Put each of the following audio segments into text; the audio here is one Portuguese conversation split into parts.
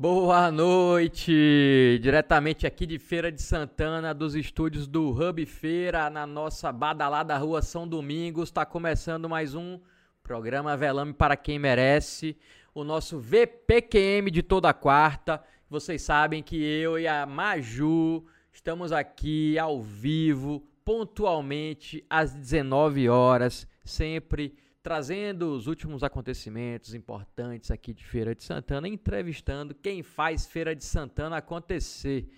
Boa noite! Diretamente aqui de Feira de Santana, dos estúdios do Hub Feira, na nossa badalada Rua São Domingos, está começando mais um programa Velame para quem merece, o nosso VPQM de toda quarta. Vocês sabem que eu e a Maju estamos aqui ao vivo, pontualmente às 19 horas, sempre trazendo os últimos acontecimentos importantes aqui de Feira de Santana, entrevistando quem faz Feira de Santana acontecer.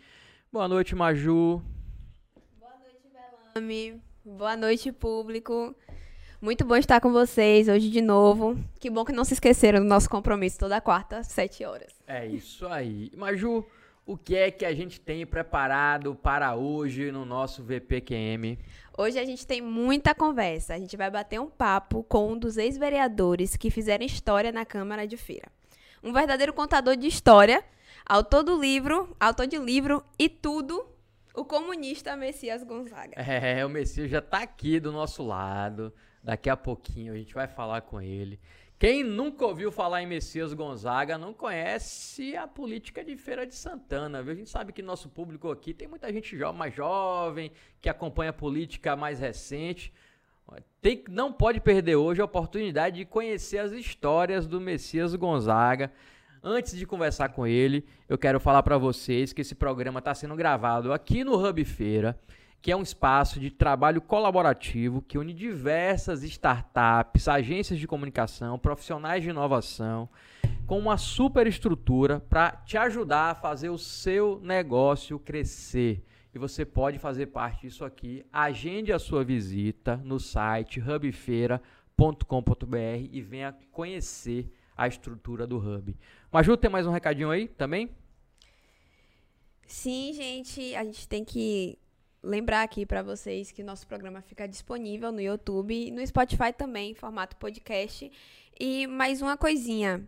Boa noite, Maju. Boa noite, Belame. Boa noite, público. Muito bom estar com vocês hoje de novo. Que bom que não se esqueceram do nosso compromisso toda quarta, às 7 horas. É isso aí. Maju, o que é que a gente tem preparado para hoje no nosso VPQM? Hoje a gente tem muita conversa. A gente vai bater um papo com um dos ex-vereadores que fizeram história na Câmara de Feira. Um verdadeiro contador de história, autor do livro, autor de livro e tudo, o comunista Messias Gonzaga. É, o Messias já está aqui do nosso lado. Daqui a pouquinho a gente vai falar com ele. Quem nunca ouviu falar em Messias Gonzaga não conhece a política de Feira de Santana. Viu? A gente sabe que nosso público aqui tem muita gente jo mais jovem, que acompanha a política mais recente. Tem, não pode perder hoje a oportunidade de conhecer as histórias do Messias Gonzaga. Antes de conversar com ele, eu quero falar para vocês que esse programa está sendo gravado aqui no Hub Feira que é um espaço de trabalho colaborativo que une diversas startups, agências de comunicação, profissionais de inovação, com uma super estrutura para te ajudar a fazer o seu negócio crescer. E você pode fazer parte disso aqui. Agende a sua visita no site hubfeira.com.br e venha conhecer a estrutura do Hub. Maju, tem mais um recadinho aí também? Sim, gente, a gente tem que lembrar aqui para vocês que nosso programa fica disponível no YouTube e no Spotify também, em formato podcast. E mais uma coisinha.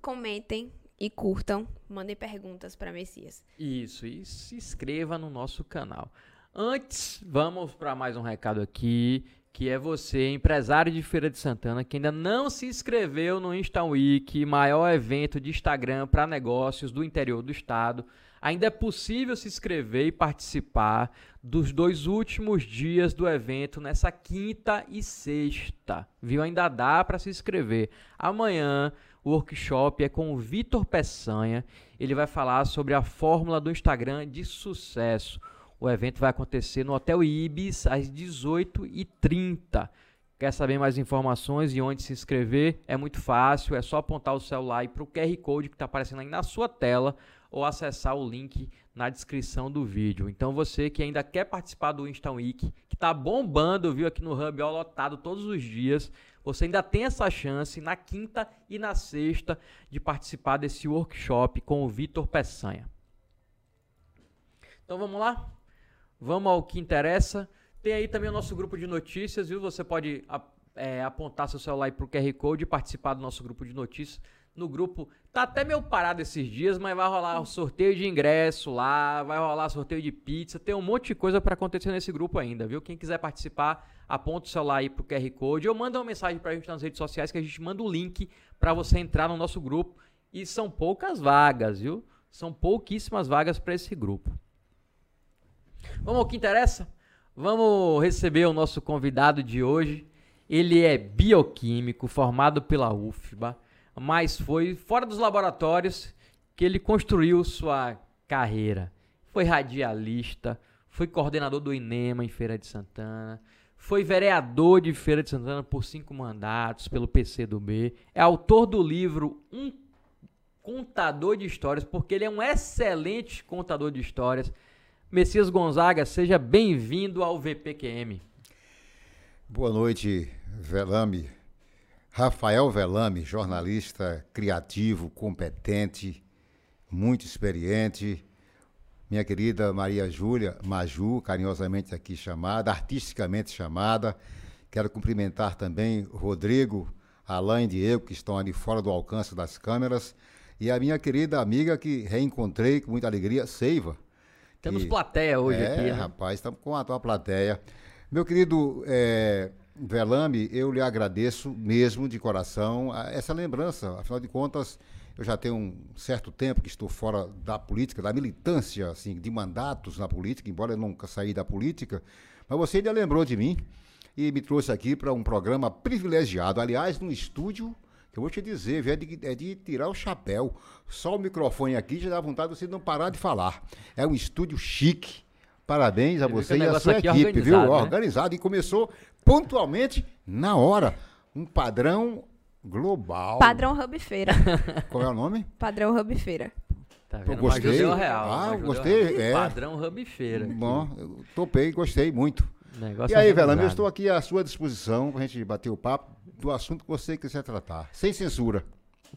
Comentem e curtam, mandem perguntas para Messias. Isso, e se inscreva no nosso canal. Antes, vamos para mais um recado aqui, que é você, empresário de Feira de Santana, que ainda não se inscreveu no Insta Week, maior evento de Instagram para negócios do interior do estado. Ainda é possível se inscrever e participar dos dois últimos dias do evento nessa quinta e sexta. Viu? Ainda dá para se inscrever. Amanhã o workshop é com o Vitor Peçanha. Ele vai falar sobre a fórmula do Instagram de sucesso. O evento vai acontecer no Hotel Ibis às 18h30. Quer saber mais informações e onde se inscrever? É muito fácil, é só apontar o celular para o QR Code que está aparecendo aí na sua tela ou acessar o link na descrição do vídeo. Então você que ainda quer participar do Insta Week, que está bombando, viu, aqui no Hub, ó, lotado todos os dias, você ainda tem essa chance na quinta e na sexta de participar desse workshop com o Vitor Peçanha. Então vamos lá? Vamos ao que interessa. Tem aí também o nosso grupo de notícias, viu? Você pode é, apontar seu celular para o QR Code e participar do nosso grupo de notícias no grupo. Tá até meio parado esses dias, mas vai rolar o sorteio de ingresso lá, vai rolar sorteio de pizza, tem um monte de coisa para acontecer nesse grupo ainda, viu? Quem quiser participar, aponta o celular aí pro QR Code ou manda uma mensagem pra gente nas redes sociais que a gente manda o link para você entrar no nosso grupo. E são poucas vagas, viu? São pouquíssimas vagas para esse grupo. Vamos ao que interessa? Vamos receber o nosso convidado de hoje. Ele é bioquímico, formado pela UFBA mas foi fora dos laboratórios que ele construiu sua carreira. Foi radialista, foi coordenador do INEMA em Feira de Santana, foi vereador de Feira de Santana por cinco mandatos pelo PCdoB, é autor do livro Um Contador de Histórias, porque ele é um excelente contador de histórias. Messias Gonzaga, seja bem-vindo ao VPQM. Boa noite, Velame. Rafael Velame, jornalista criativo, competente, muito experiente. Minha querida Maria Júlia Maju, carinhosamente aqui chamada, artisticamente chamada. Quero cumprimentar também Rodrigo, Alain e Diego, que estão ali fora do alcance das câmeras. E a minha querida amiga que reencontrei com muita alegria, Seiva. Temos que, plateia hoje é, aqui. Né? rapaz, estamos com a tua plateia. Meu querido é, Velame, eu lhe agradeço mesmo de coração essa lembrança. Afinal de contas, Eu já tenho um certo tempo que estou fora da política, da militância, assim, de mandatos na política, embora eu nunca saí da política. Mas você ainda lembrou de mim e me trouxe aqui para um programa privilegiado. Aliás, num estúdio que eu vou te dizer, é de, é de tirar o chapéu. Só o microfone aqui já dá vontade de você não parar de falar. É um estúdio chique. Parabéns a você e a sua equipe, viu? Né? Organizado e começou pontualmente na hora. Um padrão global. Padrão Hub Feira. Qual é o nome? Padrão Hub Feira. Tá vendo? Eu gostei. Real, ah, gostei. É. Padrão Hub Feira. Bom, topei, gostei muito. e aí, Velame, eu estou aqui à sua disposição para a gente bater o papo do assunto que você quiser tratar, sem censura.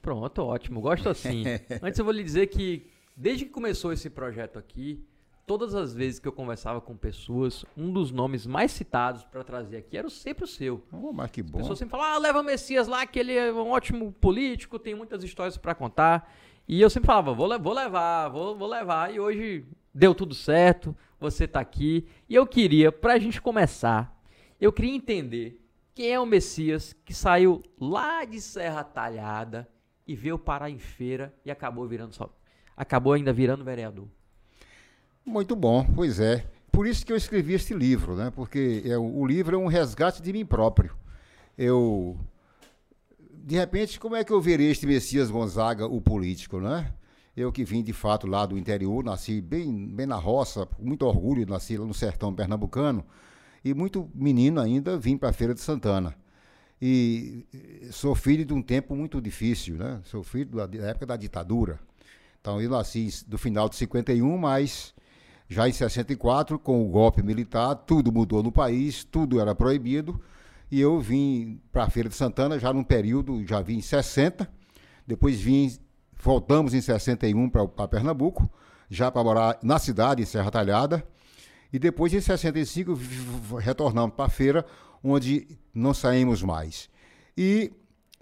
Pronto, ótimo. Gosto assim. Antes eu vou lhe dizer que desde que começou esse projeto aqui, todas as vezes que eu conversava com pessoas, um dos nomes mais citados para trazer aqui era sempre o seu. Oh, mas que bom. As pessoas sempre falavam, ah, leva o Messias lá, que ele é um ótimo político, tem muitas histórias para contar. E eu sempre falava, vou, vou levar, vou, vou levar. E hoje deu tudo certo, você está aqui. E eu queria, para a gente começar, eu queria entender quem é o Messias que saiu lá de Serra Talhada e veio parar em feira e acabou virando só, acabou ainda virando vereador? Muito bom, pois é. Por isso que eu escrevi este livro, né? Porque é, o livro é um resgate de mim próprio. Eu de repente, como é que eu verei este Messias Gonzaga, o político, né? Eu que vim de fato lá do interior, nasci bem, bem na roça, com muito orgulho, nasci lá no sertão pernambucano. E muito menino ainda vim para a Feira de Santana. E sou filho de um tempo muito difícil, né? Sou filho da, da época da ditadura. Então eu nasci do final de 51, mas já em 64, com o golpe militar, tudo mudou no país, tudo era proibido. E eu vim para a Feira de Santana já num período, já vim em 60, depois vim, voltamos em 61 para Pernambuco, já para morar na cidade, em Serra Talhada. E depois, em 65, retornamos para a feira, onde não saímos mais. E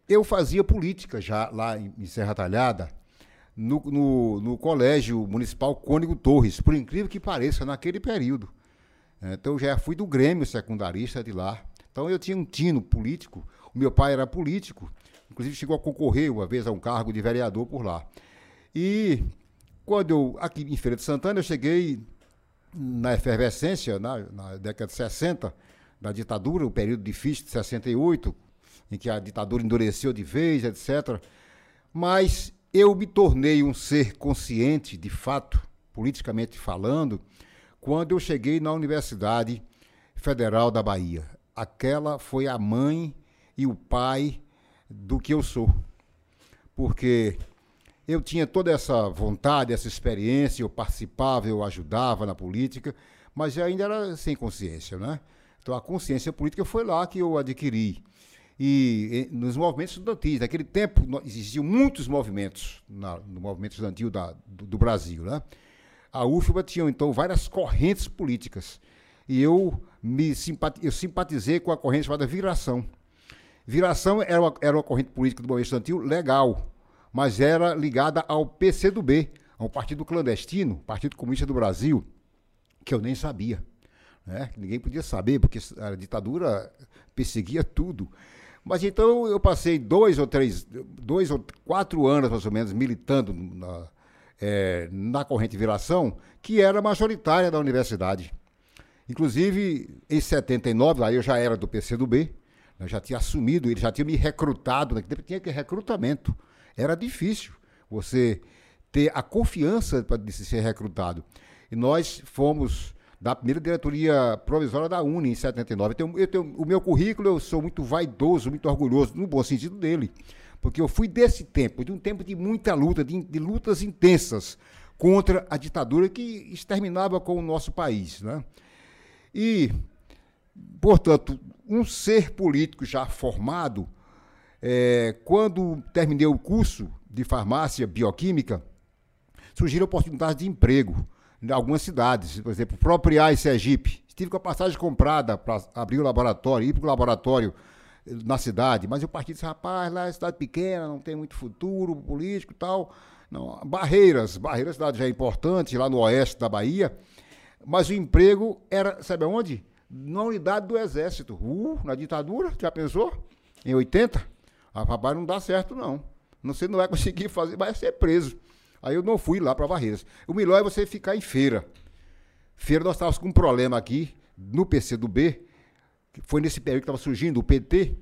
eu fazia política já lá em Serra Talhada, no, no, no Colégio Municipal Cônigo Torres, por incrível que pareça, naquele período. Então, eu já fui do Grêmio secundarista de lá. Então, eu tinha um tino político. O meu pai era político, inclusive chegou a concorrer uma vez a um cargo de vereador por lá. E quando eu, aqui em Feira de Santana, eu cheguei na efervescência, na, na, década de 60, da ditadura, o período difícil de 68, em que a ditadura endureceu de vez, etc. Mas eu me tornei um ser consciente, de fato, politicamente falando, quando eu cheguei na Universidade Federal da Bahia. Aquela foi a mãe e o pai do que eu sou. Porque eu tinha toda essa vontade, essa experiência, eu participava, eu ajudava na política, mas ainda era sem consciência, né? Então a consciência política foi lá que eu adquiri. E, e nos movimentos estudantis, naquele tempo existiam muitos movimentos na, no movimento estudantil da, do, do, Brasil, né? A UFBA tinha então várias correntes políticas. E eu me simpati eu simpatizei com a corrente chamada Viração. Viração era uma, era uma corrente política do movimento estudantil legal, mas era ligada ao PCdoB, ao Partido Clandestino, Partido Comunista do Brasil, que eu nem sabia. Né? Ninguém podia saber, porque a ditadura perseguia tudo. Mas então eu passei dois ou três, dois ou quatro anos mais ou menos militando na, é, na corrente Viração, que era majoritária da universidade. Inclusive, em 79, aí eu já era do PCdoB, eu já tinha assumido, ele já tinha me recrutado, naquele tempo tinha que recrutamento. Era difícil você ter a confiança para ser recrutado. E nós fomos da primeira diretoria provisória da Uni em 79. Eu tenho, eu tenho, o meu currículo, eu sou muito vaidoso, muito orgulhoso, no bom sentido dele. Porque eu fui desse tempo, de um tempo de muita luta, de, de lutas intensas contra a ditadura que exterminava com o nosso país. Né? E, portanto, um ser político já formado é, quando terminei o curso de farmácia bioquímica, surgiram oportunidades de emprego em algumas cidades, por exemplo, Propriais Sergipe. Estive com a passagem comprada para abrir o laboratório, ir para o laboratório eh, na cidade, mas eu parti disse, rapaz, lá é cidade pequena, não tem muito futuro político e tal. Não, Barreiras, Barreiras cidade já é importante, lá no oeste da Bahia, mas o emprego era, sabe aonde? Na unidade do Exército. Uh, na ditadura, já pensou? Em 80? Ah, rapaz, não dá certo, não. Você não vai conseguir fazer, vai ser preso. Aí eu não fui lá para Barreiras. O melhor é você ficar em feira. Feira, nós estávamos com um problema aqui no PCdoB, que foi nesse período que estava surgindo o PT.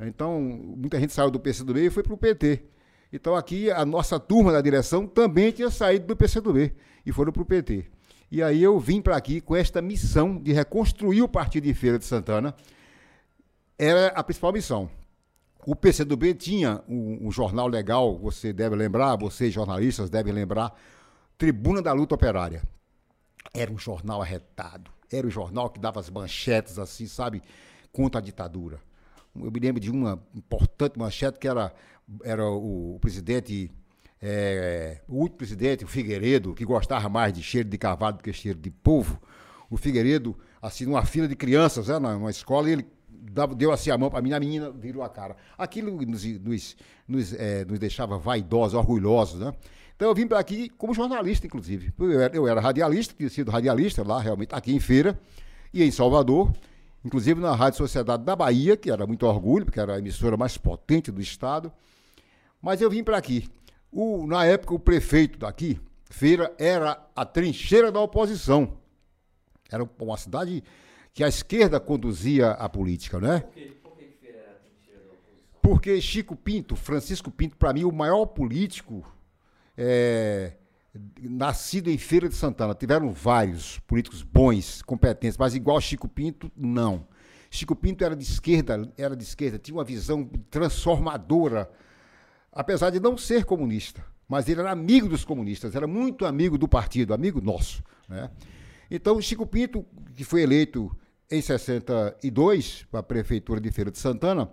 Então, muita gente saiu do PCdoB e foi para o PT. Então, aqui, a nossa turma da direção também tinha saído do PCdoB e foram para o PT. E aí eu vim para aqui com esta missão de reconstruir o Partido de Feira de Santana. Era a principal missão. O PCdoB tinha um, um jornal legal, você deve lembrar, vocês jornalistas devem lembrar, Tribuna da Luta Operária. Era um jornal arretado, era um jornal que dava as manchetes assim, sabe, contra a ditadura. Eu me lembro de uma importante manchete que era, era o, o presidente, é, o último presidente, o Figueiredo, que gostava mais de cheiro de cavalo do que cheiro de povo. O Figueiredo, assim, numa fila de crianças, né, numa escola, ele deu assim a mão para mim, a menina virou a cara. Aquilo nos, nos, nos, é, nos deixava vaidosos, orgulhosos, né? Então eu vim para aqui como jornalista, inclusive. Eu era, eu era radialista, tinha sido radialista lá, realmente, aqui em Feira e em Salvador, inclusive na Rádio Sociedade da Bahia, que era muito orgulho, porque era a emissora mais potente do estado. Mas eu vim para aqui. O, na época, o prefeito daqui, Feira, era a trincheira da oposição. Era uma cidade que a esquerda conduzia a política, né? Por por que era? Porque Chico Pinto, Francisco Pinto, para mim, o maior político é, nascido em Feira de Santana. Tiveram vários políticos bons, competentes, mas igual Chico Pinto, não. Chico Pinto era de esquerda, era de esquerda, tinha uma visão transformadora, apesar de não ser comunista, mas ele era amigo dos comunistas, era muito amigo do partido, amigo nosso. Né? Então, Chico Pinto, que foi eleito em 62 para a prefeitura de Feira de Santana,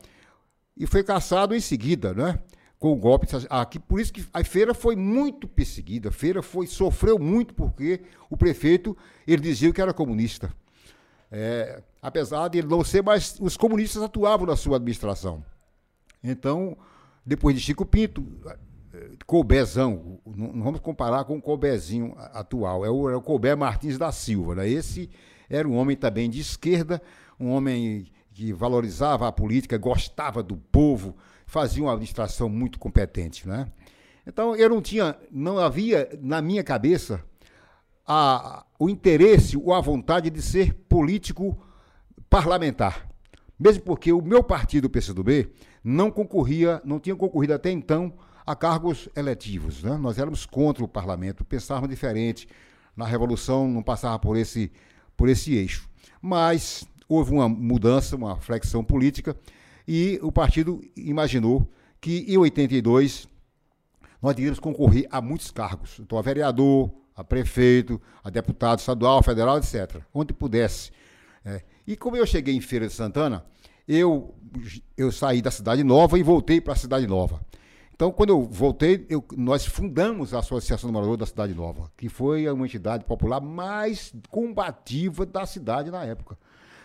e foi caçado em seguida, né? com o golpe. Aqui, por isso que a feira foi muito perseguida. A feira foi, sofreu muito porque o prefeito ele dizia que era comunista. É, apesar de ele não ser, mas os comunistas atuavam na sua administração. Então, depois de Chico Pinto, Colbezão, não vamos comparar com o Colbezinho atual, é o, é o Martins da Silva. Né? Esse era um homem também de esquerda, um homem que valorizava a política, gostava do povo, fazia uma administração muito competente, né? Então eu não tinha, não havia na minha cabeça a, o interesse ou a vontade de ser político parlamentar. Mesmo porque o meu partido, o PCdoB, não concorria, não tinha concorrido até então a cargos eletivos. Né? Nós éramos contra o parlamento, pensávamos diferente. Na Revolução não passava por esse, por esse eixo. Mas houve uma mudança, uma flexão política, e o partido imaginou que em 82 nós iríamos concorrer a muitos cargos. Então, a vereador, a prefeito, a deputado estadual, federal, etc. Onde pudesse. É. E como eu cheguei em Feira de Santana, eu, eu saí da Cidade Nova e voltei para a Cidade Nova. Então, quando eu voltei, eu, nós fundamos a Associação do Morador da Cidade Nova, que foi uma entidade popular mais combativa da cidade na época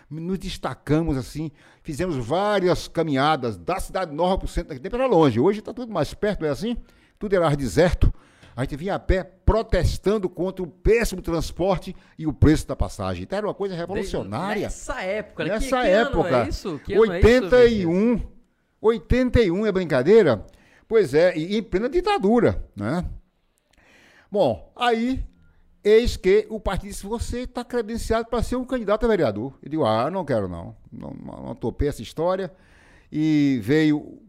nos destacamos assim, fizemos várias caminhadas da cidade nova para o centro, tempo era longe, hoje está tudo mais perto, não é assim? Tudo era deserto. A gente vinha a pé protestando contra o péssimo transporte e o preço da passagem. Então era uma coisa revolucionária. Nessa época, né? Nessa que, que época. é isso? Que 81. É isso, 81 é brincadeira? Pois é, e em plena ditadura, né? Bom, aí Eis que o partido disse: você está credenciado para ser um candidato a vereador. Eu digo: ah, não quero não. Não, não, topei essa história. E veio,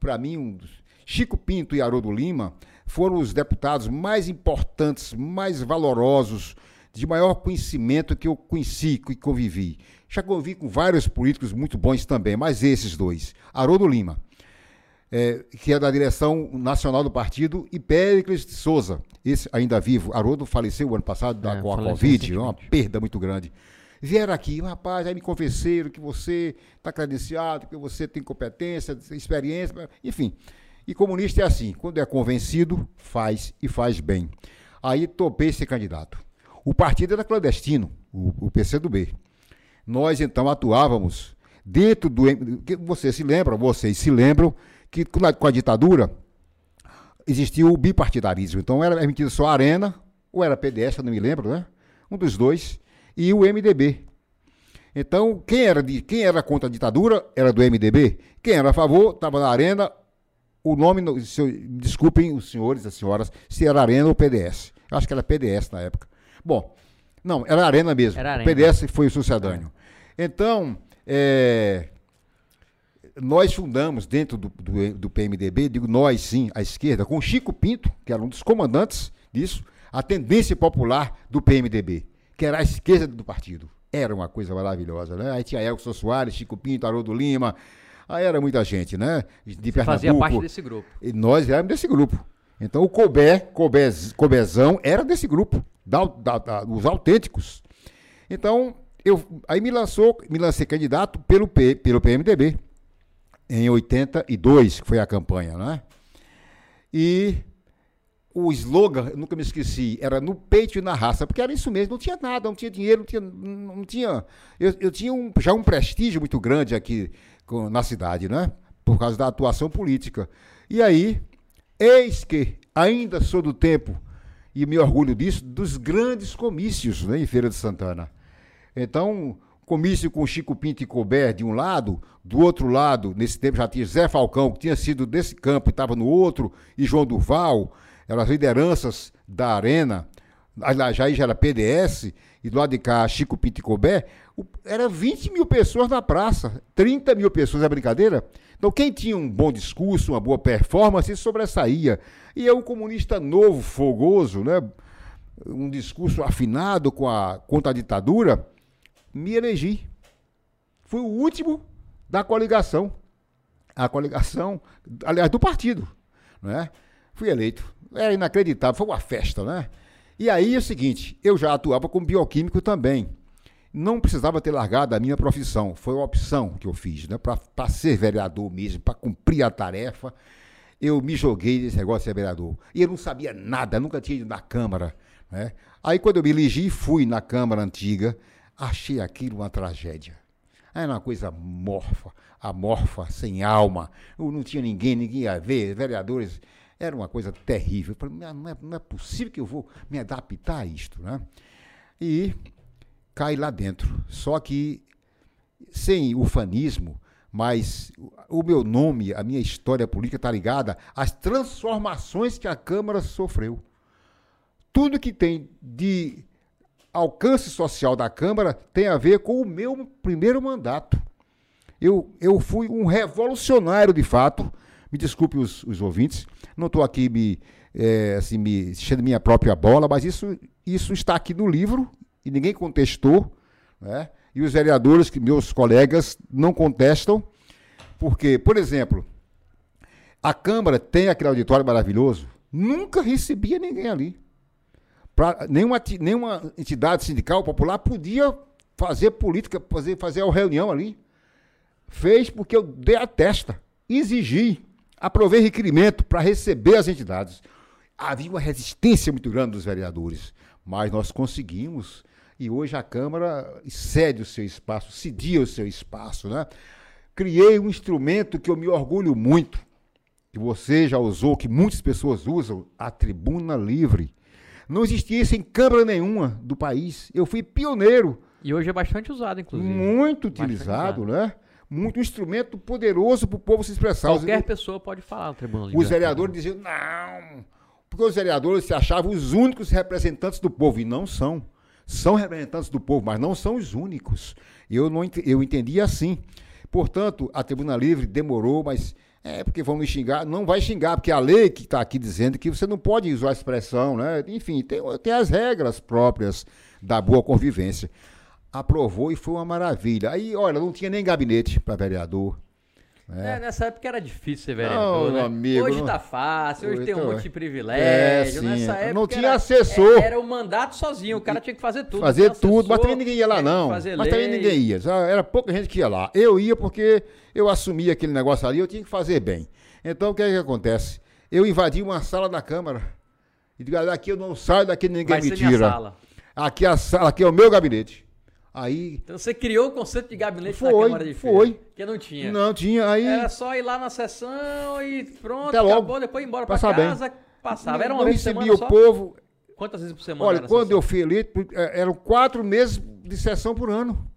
para mim, um, Chico Pinto e Haroldo Lima foram os deputados mais importantes, mais valorosos, de maior conhecimento que eu conheci, que convivi. Já convivi com vários políticos muito bons também, mas esses dois. Haroldo Lima, é, que é da direção nacional do partido, e Péricles de Souza, esse ainda vivo. Haroldo faleceu o ano passado da, é, com a Covid, uma perda muito grande. Vieram aqui, rapaz, aí me convenceram que você está credenciado, que você tem competência, experiência, enfim. E comunista é assim, quando é convencido, faz e faz bem. Aí topei ser candidato. O partido era clandestino, o, o PCdoB. Nós então atuávamos dentro do. Vocês se lembram, vocês se lembram que com a, com a ditadura existia o bipartidarismo. Então era emitido só a Arena, ou era PDS, eu não me lembro, né? Um dos dois, e o MDB. Então, quem era, de, quem era contra a ditadura era do MDB, quem era a favor estava na Arena o nome, no- se eu- desculpem os senhores e as senhoras, se era Arena ou PDS. Acho que era PDS na época. Bom, não, era Arena mesmo. Era O Arena. PDS foi o sucedâneo. Então, é, nós fundamos dentro do, do, do PMDB, digo nós sim, a esquerda, com Chico Pinto, que era um dos comandantes disso, a tendência popular do PMDB, que era a esquerda do partido. Era uma coisa maravilhosa, né? Aí tinha Elson Soares, Chico Pinto, Haroldo Lima, aí era muita gente, né? De Pernambuco. Fazia parte desse grupo. E nós éramos desse grupo. Então o Cobé, Cobez, Cobezão, era desse grupo, da, da- da- dos autênticos. Então, eu, aí me lançou, me lancei candidato pelo, P, pelo PMDB, em 82, que foi a campanha, né? E o slogan, eu nunca me esqueci, era no peito e na raça, porque era isso mesmo, não tinha nada, não tinha dinheiro, não tinha. Não tinha eu, eu tinha um- já um prestígio muito grande aqui com- na cidade, né? Por causa da atuação política. E aí, eis que ainda sou do tempo, e me orgulho disso, dos grandes comícios né, em Feira de Santana. Então, comício com Chico Pinto e Colbert de um lado, do outro lado, nesse tempo já tinha Zé Falcão, que tinha sido desse campo e estava no outro, e João Durval, eram as lideranças da Arena, aliás, já era PDS, e do lado de cá Chico Pinto e Colbert, era 20 mil pessoas na praça, 30 mil pessoas, é brincadeira? Então, quem tinha um bom discurso, uma boa performance, sobressaía. E eu, um comunista novo, fogoso, né? um discurso afinado com a, contra a ditadura, me elegi. Fui o último da coligação. A coligação, aliás, do partido. Né? Fui eleito. Era inacreditável, foi uma festa, né? E aí é o seguinte, eu já atuava como bioquímico também. Não precisava ter largado a minha profissão. Foi uma opção que eu fiz, né? Para ser vereador mesmo, para cumprir a tarefa. Eu me joguei nesse negócio de ser vereador. E eu não sabia nada, nunca tinha ido na Câmara. Né? Aí quando eu me elegi, fui na Câmara Antiga, achei aquilo uma tragédia. Era uma coisa morfa, amorfa, sem alma. Não tinha ninguém, ninguém ia ver, vereadores. Era uma coisa terrível. Falei, não é, não é possível que eu vou me adaptar a isto. Né? E cai lá dentro. Só que sem ufanismo, mas o meu nome, a minha história política está ligada às transformações que a Câmara sofreu. Tudo que tem de alcance social da Câmara tem a ver com o meu primeiro mandato. Eu, eu fui um revolucionário de fato. Me desculpe os, os ouvintes, não estou aqui me, é, assim, me enchendo minha própria bola, mas isso, isso está aqui no livro e ninguém contestou. Né? E os vereadores, que meus colegas, não contestam, porque, por exemplo, a Câmara tem aquele auditório maravilhoso, nunca recebia ninguém ali. Pra, nenhuma, nenhuma entidade sindical popular podia fazer política, fazer, fazer a reunião ali. Fez porque eu dei a testa, exigi, aprovei requerimento para receber as entidades. Havia uma resistência muito grande dos vereadores, mas nós conseguimos e hoje a Câmara cede o seu espaço, cedia o seu espaço. Né? Criei um instrumento que eu me orgulho muito, que você já usou, que muitas pessoas usam, a tribuna livre. Não existia isso em Câmara nenhuma do país. Eu fui pioneiro, E hoje é bastante usado, inclusive. muito utilizado, né? Muito um instrumento poderoso para o povo se expressar. Os- Qualquer pessoa pode falar no Tribunal os vereadores diziam, não, porque os vereadores se achavam os únicos representantes do povo, e não são. São representantes do povo, mas não são os únicos. Eu, não, eu entendi assim. Portanto, a Tribuna Livre demorou, mas é porque vão me xingar. Não vai xingar, porque a lei que está aqui dizendo que você não pode usar a expressão, né? Enfim, tem, tem as regras próprias da boa convivência. Aprovou e foi uma maravilha. Aí, olha, não tinha nem gabinete para vereador. É, nessa época era difícil ser Não, vereador, né? amigo, hoje não- tá fácil, hoje Hoje tem um tá- monte de É, privilégio. sim. Nessa Não época tinha era- assessor. Era o mandato sozinho, o cara tinha que fazer tudo. fazer tudo, mas também ninguém ia lá não. Mas também lei. ninguém ia. Era pouca gente que ia lá. Eu ia porque eu assumia aquele negócio ali, eu tinha que fazer bem. Então o que é que acontece? Eu invadi uma sala da Câmara e digo, "Ah, daqui eu não saio, daqui ninguém Vai me tira. Aqui, a sala, aqui é o meu gabinete. Aí Então você criou o conceito de gabinete na Foi, Câmara de Feira. foi. Que não tinha. não tinha, aí Era só ir lá na sessão e pronto, Até logo. acabou, depois ir embora pra Passar bem. casa, passava. Era uma não vez por recebia semana o só? povo. Quantas vezes por semana Olha, quando eu fui eleito, eh, eram quatro meses de sessão por ano.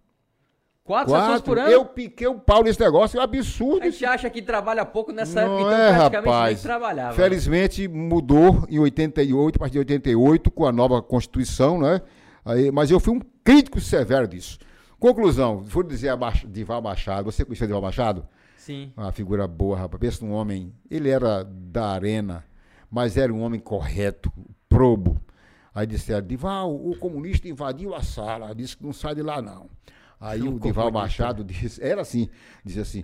Quatro, sessões por ano? Eu piquei o pau nesse negócio, é um absurdo. A gente acha que trabalha pouco nessa Não época, então é, praticamente rapaz. nem trabalhava. Felizmente mudou em 88, a partir de 88, com a nova Constituição, né? Aí, mas eu fui um crítico severo disso. Conclusão, vou dizer a Mach- Dival Machado. Você conheceu Dival Machado? Sim. Uma figura boa, rapaz. Pensa num homem. Ele era da arena, mas era um homem correto, probo. Aí disseram, Dival, o comunista invadiu a sala, disse que não sai de lá, não. Aí O o Dival. Machado disse, era assim, dizia assim,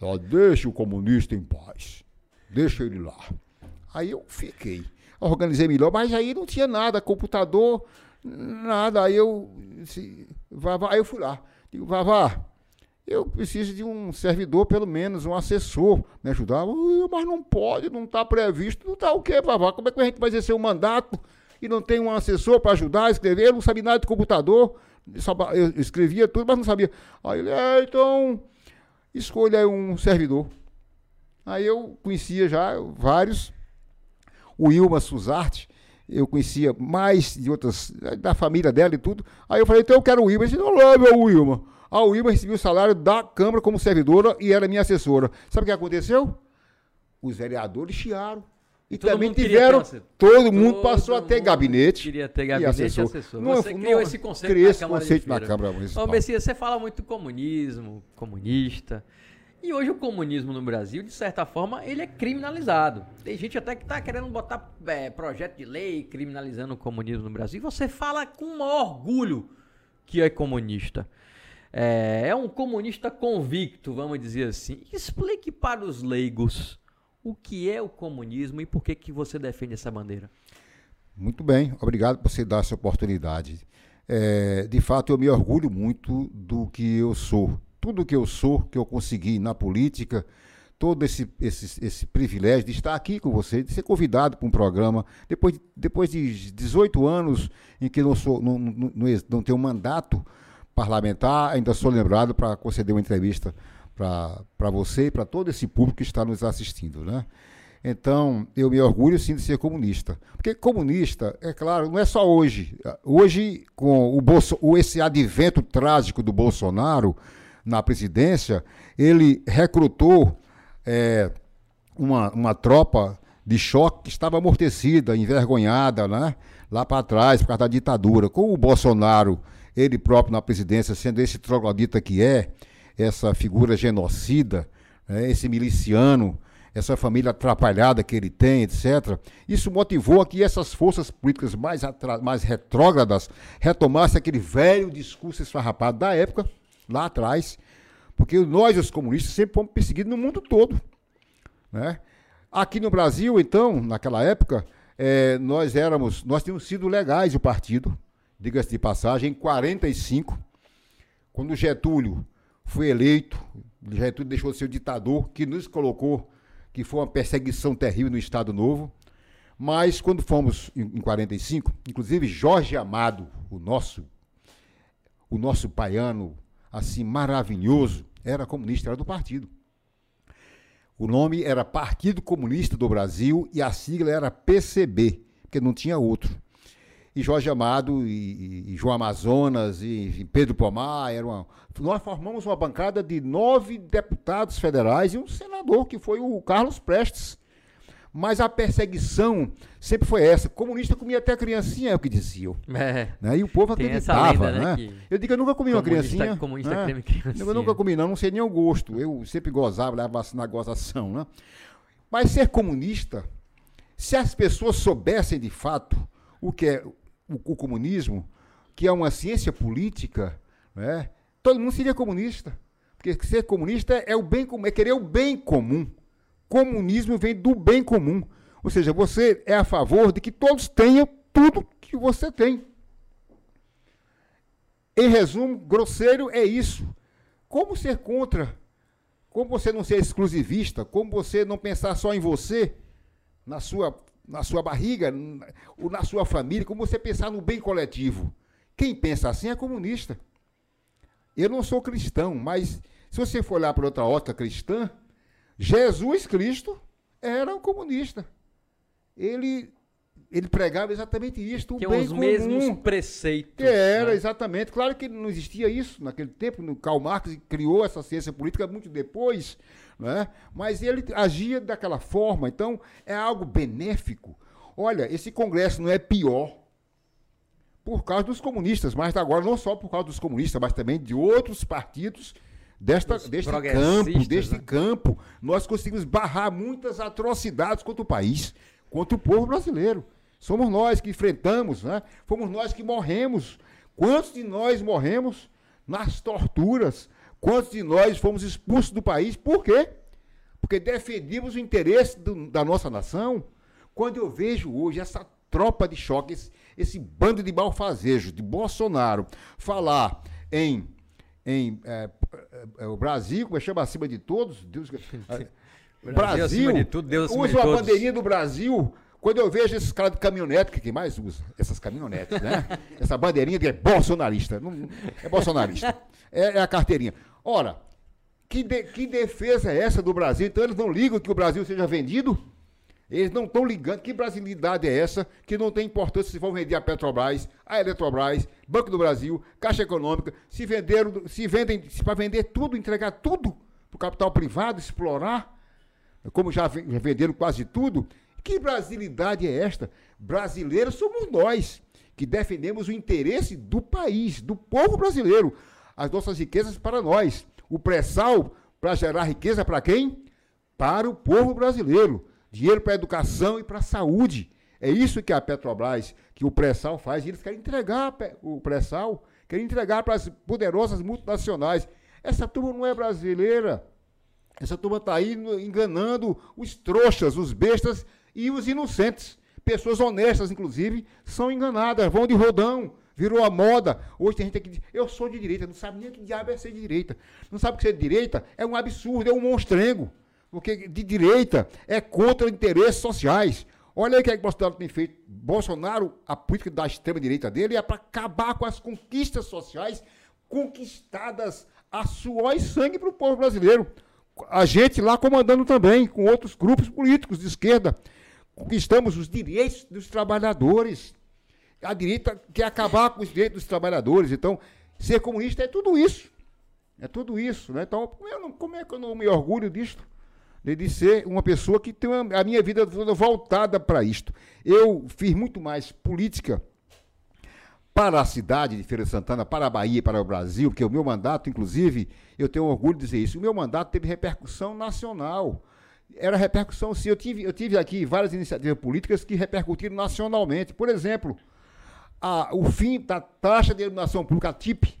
ó, deixa o comunista em paz, deixa ele lá. Aí eu fiquei, organizei melhor, mas aí não tinha nada, computador, nada. Aí eu, disse, Vavá, aí eu fui lá, digo, Vavá, eu preciso de um servidor, pelo menos, um assessor, me ajudar. "Uh, Mas não pode, não está previsto. Não está o quê, Vavá? Como é que a gente vai exercer o mandato e não tem um assessor para ajudar a escrever? Eu não sabia nada de computador, eu escrevia tudo, mas não sabia. Aí ele, é, então, escolha um servidor. Aí eu conhecia já vários. O Ilma Suzarte, eu conhecia mais de outras, da família dela e tudo. Aí eu falei, então eu quero o Ilma. Ele disse, não meu Wilma. A Wilma recebeu o salário da Câmara como servidora e era minha assessora. Sabe o que aconteceu? Os vereadores chiaram. E Todo também tiveram. assessor. Todo mundo Todo passou a ter mundo gabinete. Queria ter e gabinete e assessor. assessor. Não, Você não, criou esse conceito na Câmara conceito na. Câmara Ô. Messias, você fala muito comunismo, comunista. E hoje o comunismo no Brasil, de certa forma, ele é criminalizado. Tem gente até que está querendo botar é, projeto de lei criminalizando o comunismo no Brasil. Você fala com maior orgulho que é comunista. É, é um comunista convicto, vamos dizer assim. Explique para os leigos o que é o comunismo e por que, que você defende essa bandeira. Muito bem, obrigado por você dar essa oportunidade. É, de fato, eu me orgulho muito do que eu sou. Tudo que eu sou, que eu consegui na política, todo esse, esse, esse privilégio de estar aqui com você, de ser convidado para um programa, depois, de- depois de 18 anos em que não, sou, não, não, não, tenho mandato parlamentar, ainda sou lembrado para conceder uma entrevista para você e para todo esse público que está nos assistindo. Né? Então, eu me orgulho sim de ser comunista. Porque comunista, é claro, não é só hoje. Hoje, com o Bolso, esse advento trágico do Bolsonaro na presidência, ele recrutou é, uma, uma tropa de choque que estava amortecida, envergonhada, né? lá para trás, por causa da ditadura. Com o Bolsonaro, ele próprio na presidência, sendo esse troglodita que é, essa figura genocida, né, esse miliciano, essa família atrapalhada que ele tem, etc. Isso motivou a que essas forças políticas mais, mais retrógradas retomassem aquele velho discurso esfarrapado da época, lá atrás, porque nós, os comunistas, sempre fomos perseguidos no mundo todo. Né? Aqui no Brasil, então, naquela época, eh, nós éramos, nós tínhamos sido legais o partido, diga-se de passagem, em 45, quando Getúlio foi eleito, Getúlio deixou de ser o ditador, que nos colocou, que foi uma perseguição terrível no Estado Novo. Mas quando fomos em, em 45, inclusive Jorge Amado, o nosso, o nosso paiano, assim, maravilhoso, era comunista, era do partido. O nome era Partido Comunista do Brasil e a sigla era PCB, porque não tinha outro. E Jorge Amado e, e- João Amazonas e, e Pedro Pomar eram nós formamos uma bancada de nove deputados federais e um senador que foi o Carlos Prestes. Mas a perseguição sempre foi essa. Comunista comia até criancinha, é o que diziam. É. Né? E o povo acreditava, lenda, né, né? Eu digo, eu nunca comi uma comunista- criancinha. comunista né? creme criancinha. Eu nunca comi, não, não sei nem o gosto. Eu sempre gozava, levava na gozação, né? Mas ser comunista, se as pessoas soubessem de fato o que é o, o comunismo, que é uma ciência política, né? Todo mundo seria comunista. Porque ser comunista é o bem comum, é querer o bem comum. Comunismo vem do bem comum. Ou seja, você é a favor de que todos tenham tudo que você tem. Em resumo, grosseiro é isso. Como ser contra? Como você não ser exclusivista? Como você não pensar só em você, na sua, na sua barriga, ou na sua família? Como você pensar no bem coletivo? Quem pensa assim é comunista. Eu não sou cristão, mas se você for olhar para outra ótica cristã, Jesus Cristo era um comunista. Ele ele pregava exatamente isso, o Que bem os comum. mesmos preceitos. Que era, né? exatamente. Claro que não existia isso naquele tempo. No Karl Marx criou essa ciência política muito depois, né? mas ele agia daquela forma. Então, é algo benéfico. Olha, esse congresso não é pior por causa dos comunistas, mas agora não só por causa dos comunistas, mas também de outros partidos desta, deste campo, deste né? campo. Nós conseguimos barrar muitas atrocidades contra o país, contra o povo brasileiro. Somos nós que enfrentamos, né? Fomos nós que morremos. Quantos de nós morremos nas torturas? Quantos de nós fomos expulsos do país? Por quê? Porque defendíamos o interesse do- da nossa nação. Quando eu vejo hoje essa tropa de choque, esse, esse bando de malfazejos de Bolsonaro falar em, em é, é, é, o Brasil, como é chama acima de todos, Deus, é, Brasil acima de tudo, Deus acima usa todos. bandeirinha do Brasil. Quando eu vejo esses caras de caminhonete, que quem mais usa? Essas caminhonetes, né? Essa bandeirinha que é bolsonarista. Não, é bolsonarista. É, é a carteirinha. Ora, que, de- que defesa é essa do Brasil? Então eles não ligam que o Brasil seja vendido? Eles não estão ligando. Que brasilidade é essa que não tem importância se vão vender a Petrobras, a Eletrobras, Banco do Brasil, Caixa Econômica, se venderam, se vendem, para vender tudo, entregar tudo para o capital privado, explorar, como já venderam quase tudo. Que brasilidade é esta? Brasileiros somos nós, que defendemos o interesse do país, do povo brasileiro. As nossas riquezas para nós. O pré-sal para gerar riqueza para quem? Para o povo brasileiro. Dinheiro para a educação e para a saúde. É isso que a Petrobras, que o pré-sal faz. E eles querem entregar o pré-sal, querem entregar para as poderosas multinacionais. Essa turma não é brasileira. Essa turma está aí enganando os trouxas, os bestas e os inocentes. Pessoas honestas, inclusive, são enganadas, vão de rodão, virou a moda. Hoje tem gente que diz, eu sou de direita, não sabe nem o que diabo é ser de direita. Não sabe o que ser de direita? É um absurdo, é um monstrengo. Porque de direita é contra interesses sociais. Olha aí o que, é que Bolsonaro tem feito. Bolsonaro, a política da extrema-direita dele é para acabar com as conquistas sociais conquistadas a suor e sangue para o povo brasileiro. A gente lá comandando também, com outros grupos políticos de esquerda. Conquistamos os direitos dos trabalhadores. A direita quer acabar com os direitos dos trabalhadores. Então, ser comunista é tudo isso. É tudo isso. Né? Então, como, não- como é que eu não me orgulho disto? De, ser uma pessoa que tem a minha vida toda voltada para isto. Eu fiz muito mais política para a cidade de Feira de Santana, para a Bahia, para o Brasil, porque o meu mandato, inclusive, eu tenho orgulho de dizer isso, o meu mandato teve repercussão nacional. Era repercussão, sim. Eu tive, eu tive aqui várias iniciativas políticas que repercutiram nacionalmente. Por exemplo, a- o fim da taxa de iluminação pública, TIP,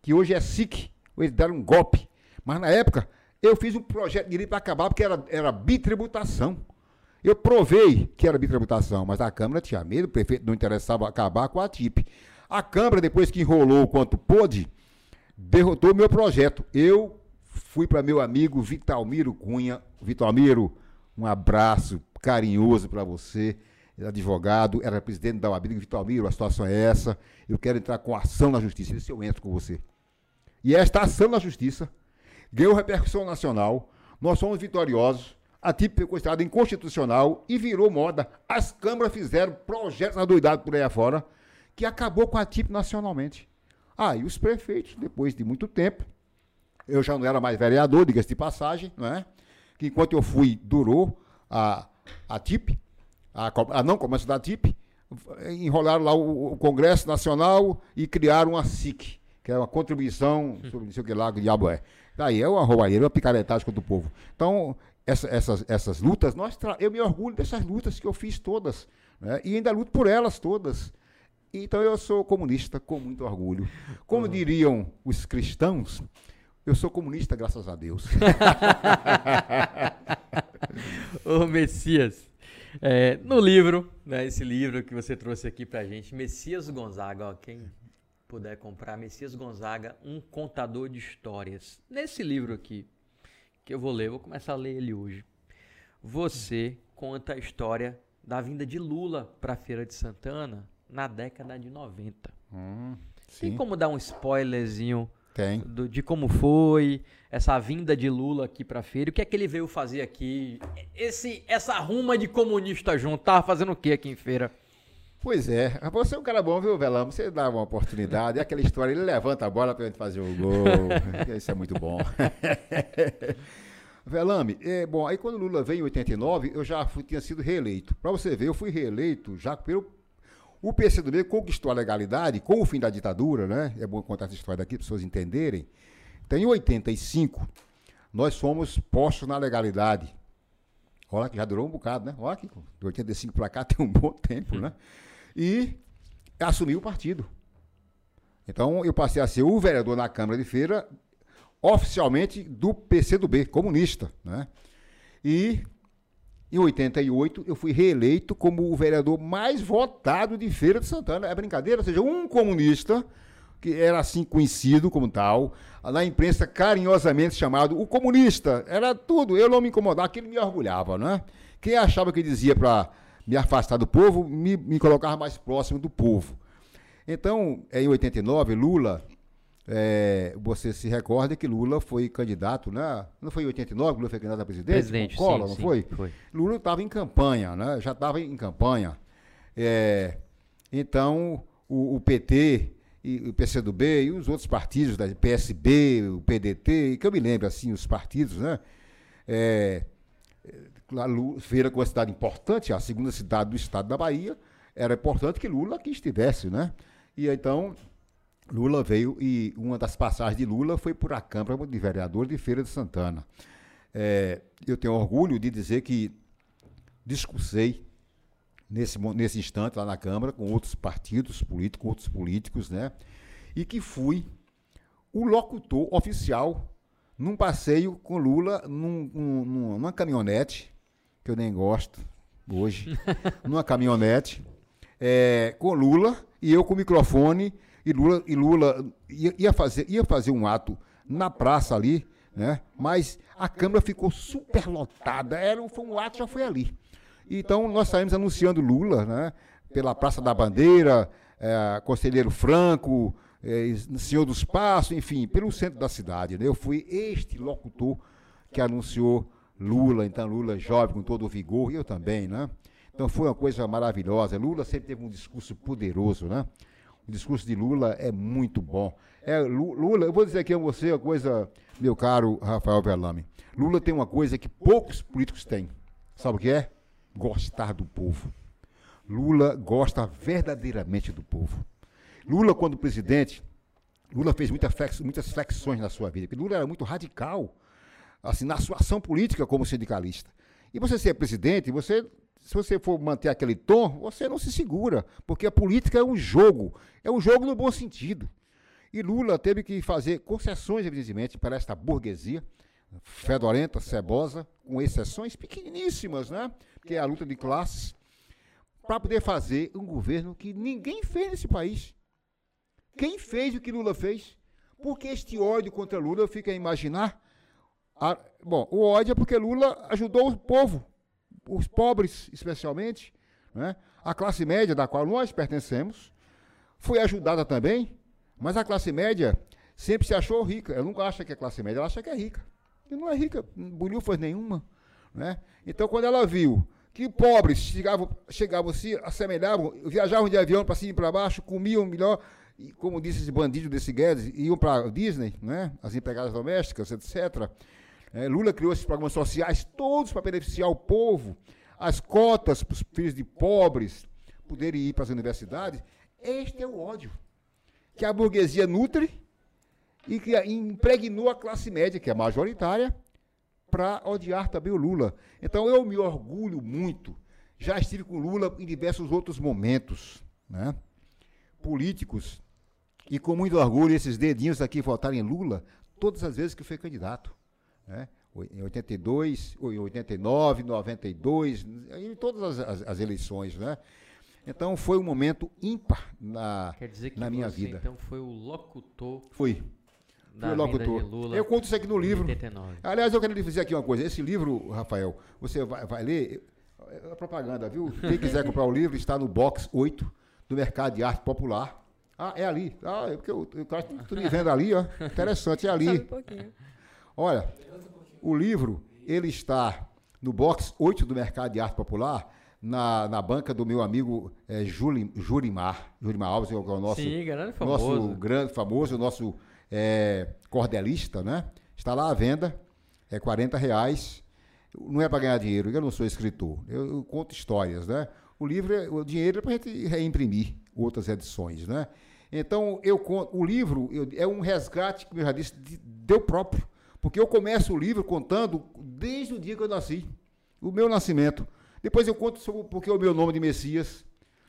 que hoje é SIC, eles deram um golpe. Mas na época, eu fiz um projeto de lei para acabar, porque era, era bitributação. Eu provei que era bitributação, mas a Câmara tinha medo, o prefeito não interessava acabar com a TIP. A Câmara, depois que enrolou o quanto pôde, derrotou meu projeto. Eu fui para meu amigo Vitalmiro Cunha. Vitalmiro, um abraço carinhoso para você. Advogado, era presidente da. Digo, Vitalmiro, a situação é essa. Eu quero entrar com ação na justiça. Disse, eu entro com você. E esta ação na justiça ganhou repercussão nacional. Nós fomos vitoriosos. A TIP foi considerada inconstitucional e virou moda. As câmaras fizeram projetos adoidados por aí afora que acabou com a TIP nacionalmente. Ah, e os prefeitos, depois de muito tempo, eu já não era mais vereador, diga-se de passagem, não é? Que enquanto eu fui, durou a, a TIP, a, a não comércio da TIP, enrolaram lá o, o Congresso Nacional e criaram a SIC, que é uma contribuição sobre não sei o que lá, que diabo é. Daí é uma roubalheira, uma picaretagem contra o povo. Então, essa- essas, essas lutas, nós eu me orgulho dessas lutas que eu fiz todas, né? e ainda luto por elas todas. Então eu sou comunista com muito orgulho. Como diriam os cristãos, eu sou comunista graças a Deus. Ô Messias, é, no livro, né, esse livro que você trouxe aqui pra gente, Messias Gonzaga, ó, quem puder comprar, Messias Gonzaga, um contador de histórias. Nesse livro aqui, que eu vou ler, vou começar a ler ele hoje. Você conta a história da vinda de Lula pra Feira de Santana na década de 90. Tem Sim. como dar um spoilerzinho Tem. do- de como foi essa vinda de Lula aqui pra feira. O que é que ele veio fazer aqui? Esse, essa ruma de comunista junto, tava fazendo o que aqui em feira? Pois é. Você é um cara bom, viu, Velamo? Você dá uma oportunidade. É aquela história, ele levanta a bola pra gente fazer o gol. Isso é muito bom. Velame, é, bom, aí quando o Lula veio em 89, eu já fui- tinha sido reeleito. Para você ver, eu fui reeleito já pelo. O PCdoB conquistou a legalidade com o fim da ditadura, né? É bom contar essa história daqui para as pessoas entenderem. Então, em 85, nós fomos postos na legalidade. Olha que já durou um bocado, né? Olha que de 85 para cá tem um bom tempo, né? E assumi o partido. Então, eu passei a ser o vereador na Câmara de Feira, oficialmente do PCdoB, comunista, né? E em 88 eu fui reeleito como o vereador mais votado de Feira de Santana. É brincadeira, ou seja, um comunista que era assim conhecido como tal, na imprensa carinhosamente chamado o comunista. Era tudo, eu não me incomodava, aquilo me orgulhava, né? Quem achava que dizia para me afastar do povo, me, me colocava mais próximo do povo. Então, em 89, Lula, é, você se recorda que Lula foi candidato, né? Não foi em 89 Lula foi candidato a presidente? Presidente, Collor, sim, não sim, foi? foi. Lula estava em campanha, né? Já estava em campanha. É, então, o, o PT e o PCdoB e os outros partidos, da PSB, o PDT, que eu me lembro, assim, os partidos, né? É, a Lu- Feira, com uma cidade importante, a segunda cidade do estado da Bahia, era importante que Lula aqui estivesse, né? E então, Lula veio e uma das passagens de Lula foi por a Câmara de Vereadores de Feira de Santana. É, eu tenho orgulho de dizer que discursei nesse, nesse instante lá na Câmara com outros partidos políticos, outros políticos, né? E que fui o locutor oficial num passeio com Lula num- num- numa caminhonete, que eu nem gosto hoje, numa caminhonete, é, com Lula e eu com o microfone, e Lula, e Lula ia, ia fazer, ia fazer um ato na praça ali, né? Mas a Câmara ficou superlotada, era, um- foi um ato, já foi ali. Então nós saímos anunciando Lula, né? Pela Praça da Bandeira, é, Conselheiro Franco, é, Senhor dos Passos, enfim, pelo centro da cidade. né? Eu fui este locutor que anunciou Lula, então Lula jovem, com todo o vigor, e eu também, né? Então foi uma coisa maravilhosa. Lula sempre teve um discurso poderoso, né? O discurso de Lula é muito bom. É, Lu- Lula, eu vou dizer aqui a você uma coisa, meu caro Rafael Velame. Lula tem uma coisa que poucos políticos têm. Sabe o que é? Gostar do povo. Lula gosta verdadeiramente do povo. Lula, quando presidente, Lula fez muita flex- muitas flexões na sua vida. porque Lula era muito radical, assim, na sua ação política como sindicalista. E você ser presidente, você, se você for manter aquele tom, você não se segura, porque a política é um jogo, é um jogo no bom sentido. E Lula teve que fazer concessões, evidentemente, para esta burguesia fedorenta, cebosa, com exceções pequeniníssimas, né? Que é a luta de classes, para poder fazer um governo que ninguém fez nesse país. Quem fez o que Lula fez? Porque este ódio contra Lula fica a imaginar. A- bom, o ódio é porque Lula ajudou o povo, os pobres especialmente, né? a classe média da qual nós pertencemos, foi ajudada também, mas a classe média sempre se achou rica. Ela nunca acha que é classe média, ela acha que é rica. E não é rica, bolhufas nenhuma. Né? Então, quando ela viu que pobres chegavam, chegavam se assemelhavam, viajavam de avião para cima e para baixo, comiam melhor, e, como disse esse bandido desse Guedes, iam para Disney, né? as empregadas domésticas, etc. É, Lula criou esses programas sociais todos para beneficiar o povo, as cotas para os filhos de pobres poderem ir para as universidades. Este é o ódio que a burguesia nutre e que impregnou a classe média, que é majoritária, para odiar também o Lula. Então eu me orgulho muito. Já estive com Lula em diversos outros momentos, né? políticos, e com muito orgulho esses dedinhos aqui votaram em Lula todas as vezes que foi candidato. Né? Em 82, ou em 89, 92, em todas as, as, as eleições. Né? Então foi um momento ímpar na, Quer dizer que na minha você, vida. então, foi o locutor Fui. da Fui vinda locutor. de Lula Eu conto isso aqui no livro. 89. Aliás, eu quero lhe dizer aqui uma coisa. Esse livro, Rafael, você vai, vai ler. É propaganda, viu? Quem quiser comprar o livro, está no box 8 do Mercado de Arte Popular. Ah, é ali. Ah, é porque eu, eu, estou me vendo ali, ó. Interessante, é ali. Um pouquinho. Olha, o livro, ele está no box 8 do Mercado de Arte Popular, na, na banca do meu amigo é, Julim, Jurimar, Jurimar Alves, que é o nosso, Sim, grande famoso. nosso grande famoso, nosso é, cordelista, né? Está lá à venda, é 40 reais. Não é para ganhar dinheiro, eu não sou escritor, eu, eu conto histórias, né? O livro, o dinheiro é para a gente reimprimir outras edições, né? Então, eu conto, o livro eu, é um resgate, como eu já disse, de, deu próprio. Porque eu começo o livro contando desde o dia que eu nasci, o meu nascimento. Depois eu conto sobre porque é o meu nome de Messias.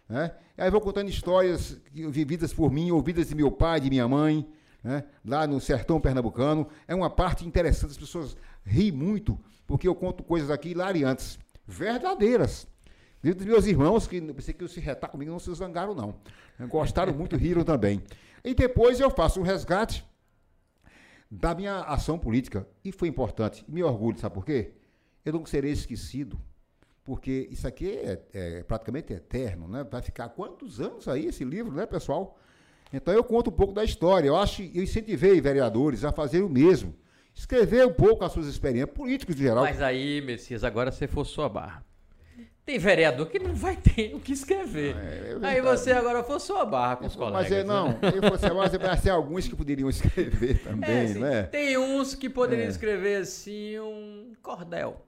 Né? Aí vou contando histórias vividas por mim, ouvidas de meu pai, de minha mãe, né? lá no sertão pernambucano. É uma parte interessante, as pessoas riem muito, porque eu conto coisas aqui hilariantes, verdadeiras. Dos meus irmãos, que pensei que se retar comigo, não se zangaram, não. Gostaram muito, riram também. E depois eu faço um resgate da minha ação política. E foi importante. Me orgulho, sabe por quê? Eu não serei esquecido. Porque isso aqui é, é praticamente eterno, né? Vai ficar quantos anos aí esse livro, né, pessoal? Então eu conto um pouco da história. Eu acho, eu incentivei vereadores a fazer o mesmo. Escrever um pouco as suas experiências, políticos em geral. Mas aí, Messias, agora você forçou a barra. Tem vereador que não vai ter o que escrever. É, é Aí você agora forçou a barra com os colegas. Mas é, não, né? eu fosse mas vai ser alguns que poderiam escrever também, é, assim, né? Tem uns que poderiam é. escrever assim um cordel.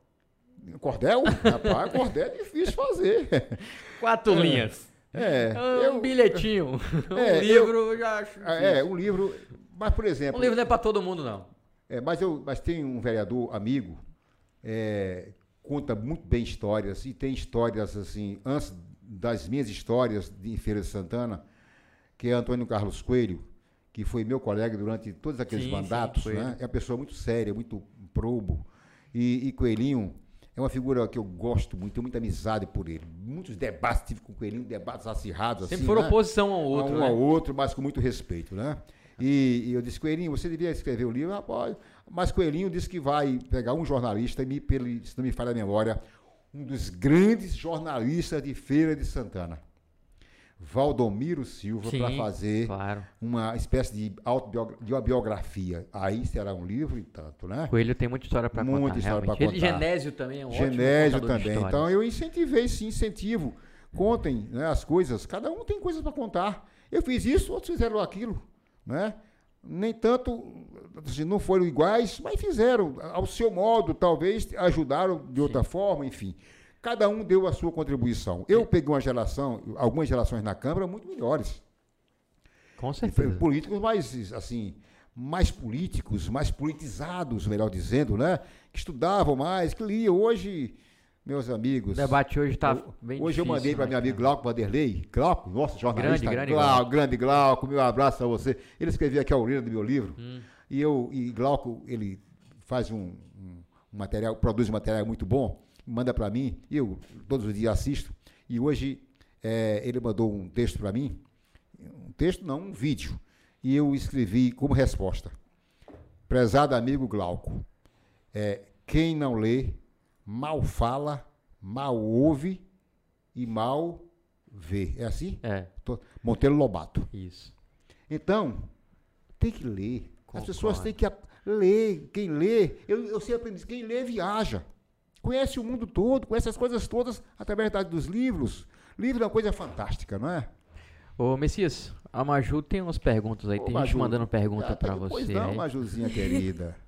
Cordel? Rapaz, cordel é difícil fazer. Quatro linhas. É. Um eu, bilhetinho. um livro, eu, já acho. Ah, difícil. É, um livro. Mas, por exemplo. Um livro não é para todo mundo, não. É, mas, eu, mas tem um vereador amigo é, conta muito bem histórias e tem histórias assim, antes das minhas histórias de Feira de Santana, que é Antônio Carlos Coelho, que foi meu colega durante todos aqueles sim, mandatos, sim, né? É uma pessoa muito séria, muito probo. E, e, Coelhinho é uma figura que eu gosto muito, tenho muita amizade por ele. Muitos debates tive com o Coelhinho, debates acirrados. Sempre assim, foram né? oposição ao outro. Um né? ao outro, mas com muito respeito, né? E, e, eu disse, Coelhinho, você devia escrever o livro. Rapaz, mas Coelhinho disse que vai pegar um jornalista, e me, se não me falha a memória, um dos grandes jornalistas de Feira de Santana. Valdomiro Silva para fazer claro. uma espécie de autobiografia, de biografia. Aí será um livro e tanto, né? Coelho tem muita história para contar. Muita história para contar. Genésio também é um Genésio também. Então eu incentivei, sim, incentivo. Contem né, as coisas. Cada um tem coisas para contar. Eu fiz isso, outros fizeram aquilo, né? Nem tanto, assim, não foram iguais, mas fizeram, ao seu modo, talvez ajudaram de outra Sim. forma, enfim. Cada um deu a sua contribuição. Eu peguei uma geração, algumas gerações na Câmara muito melhores. Com certeza. Políticos mais, assim, mais políticos, mais politizados, melhor dizendo, né? Que estudavam mais, que liam. Hoje, meus amigos. O debate hoje está bem Hoje difícil, eu mandei para né, meu amigo Glauco Vanderlei. Glauco, nosso jornalista. Grande, grande Glauco. Glauco. Grande Glauco, meu abraço a você. Ele escreveu aqui a urina do meu livro. Hum. E eu, e Glauco, ele faz um, um, material, produz um material muito bom, manda para mim, eu todos os dias assisto. E hoje é, ele mandou um texto para mim, um texto não, um vídeo. E eu escrevi como resposta. Prezado amigo Glauco, é, quem não lê mal fala, mal ouve e mal vê. É assim? É. Monteiro Lobato. Isso. Então, tem que ler. Concordo. As pessoas têm que ler. Quem lê, eu, eu sei aprender, quem lê viaja. Conhece o mundo todo, conhece as coisas todas através dos livros. Livro é uma coisa fantástica, não é? Ô, Messias, a Maju tem umas perguntas aí. Ô, tem Maju, gente mandando pergunta para você. Pois não, Majuzinha querida.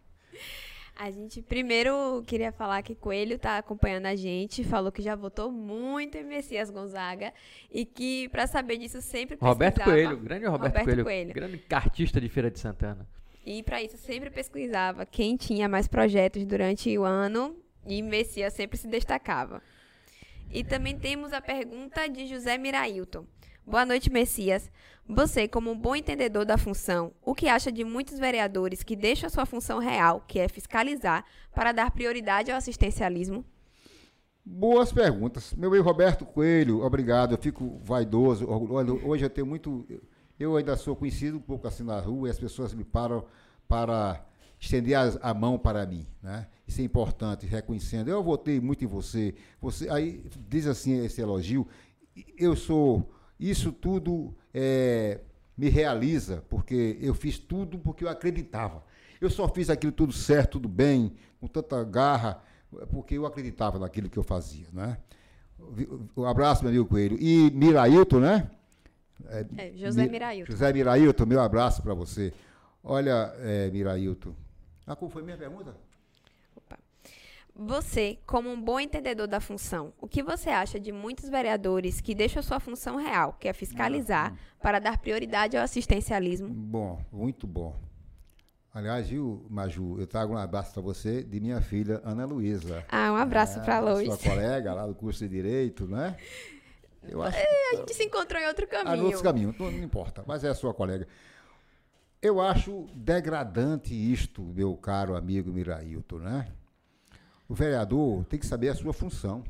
A gente primeiro queria falar que Coelho está acompanhando a gente, falou que já votou muito em Messias Gonzaga e que para saber disso sempre pesquisava. Roberto Coelho, grande Roberto, Roberto Coelho, Coelho, grande cartista de Feira de Santana. E para isso sempre pesquisava quem tinha mais projetos durante o ano e Messias sempre se destacava. E também temos a pergunta de José Mirailton. Boa noite, Messias. Você, como um bom entendedor da função, o que acha de muitos vereadores que deixam a sua função real, que é fiscalizar, para dar prioridade ao assistencialismo? Boas perguntas. Meu bem Roberto Coelho, obrigado. Eu fico vaidoso. Hoje eu tenho muito. Eu ainda sou conhecido um pouco assim na rua e as pessoas me param para estender a, a mão para mim, né? Isso é importante, reconhecendo. Eu votei muito em você. Você aí diz assim esse elogio. Eu sou isso tudo é, me realiza, porque eu fiz tudo porque eu acreditava. Eu só fiz aquilo tudo certo, tudo bem, com tanta garra, porque eu acreditava naquilo que eu fazia, né? Um abraço, meu amigo Coelho. E Mirailton, né? É, é José Mi Mirailton. José Mirailton, meu abraço para você. Olha, é, Mirailton. Ah, qual foi a minha pergunta? Você, como um bom entendedor da função, o que você acha de muitos vereadores que deixam sua função real, que é fiscalizar, ah, para dar prioridade ao assistencialismo? Bom, muito bom. Aliás, viu, Maju, eu trago um abraço para você de minha filha, Ana Luísa. Ah, um abraço é, para a Lois. Sua colega lá do curso de Direito, né? Eu acho, é, a gente se encontrou em outro caminho. Ah, em outro caminho, não, não, importa, mas é a sua colega. Eu acho degradante isto, meu caro amigo Mirailton, né? O vereador tem que saber a sua função.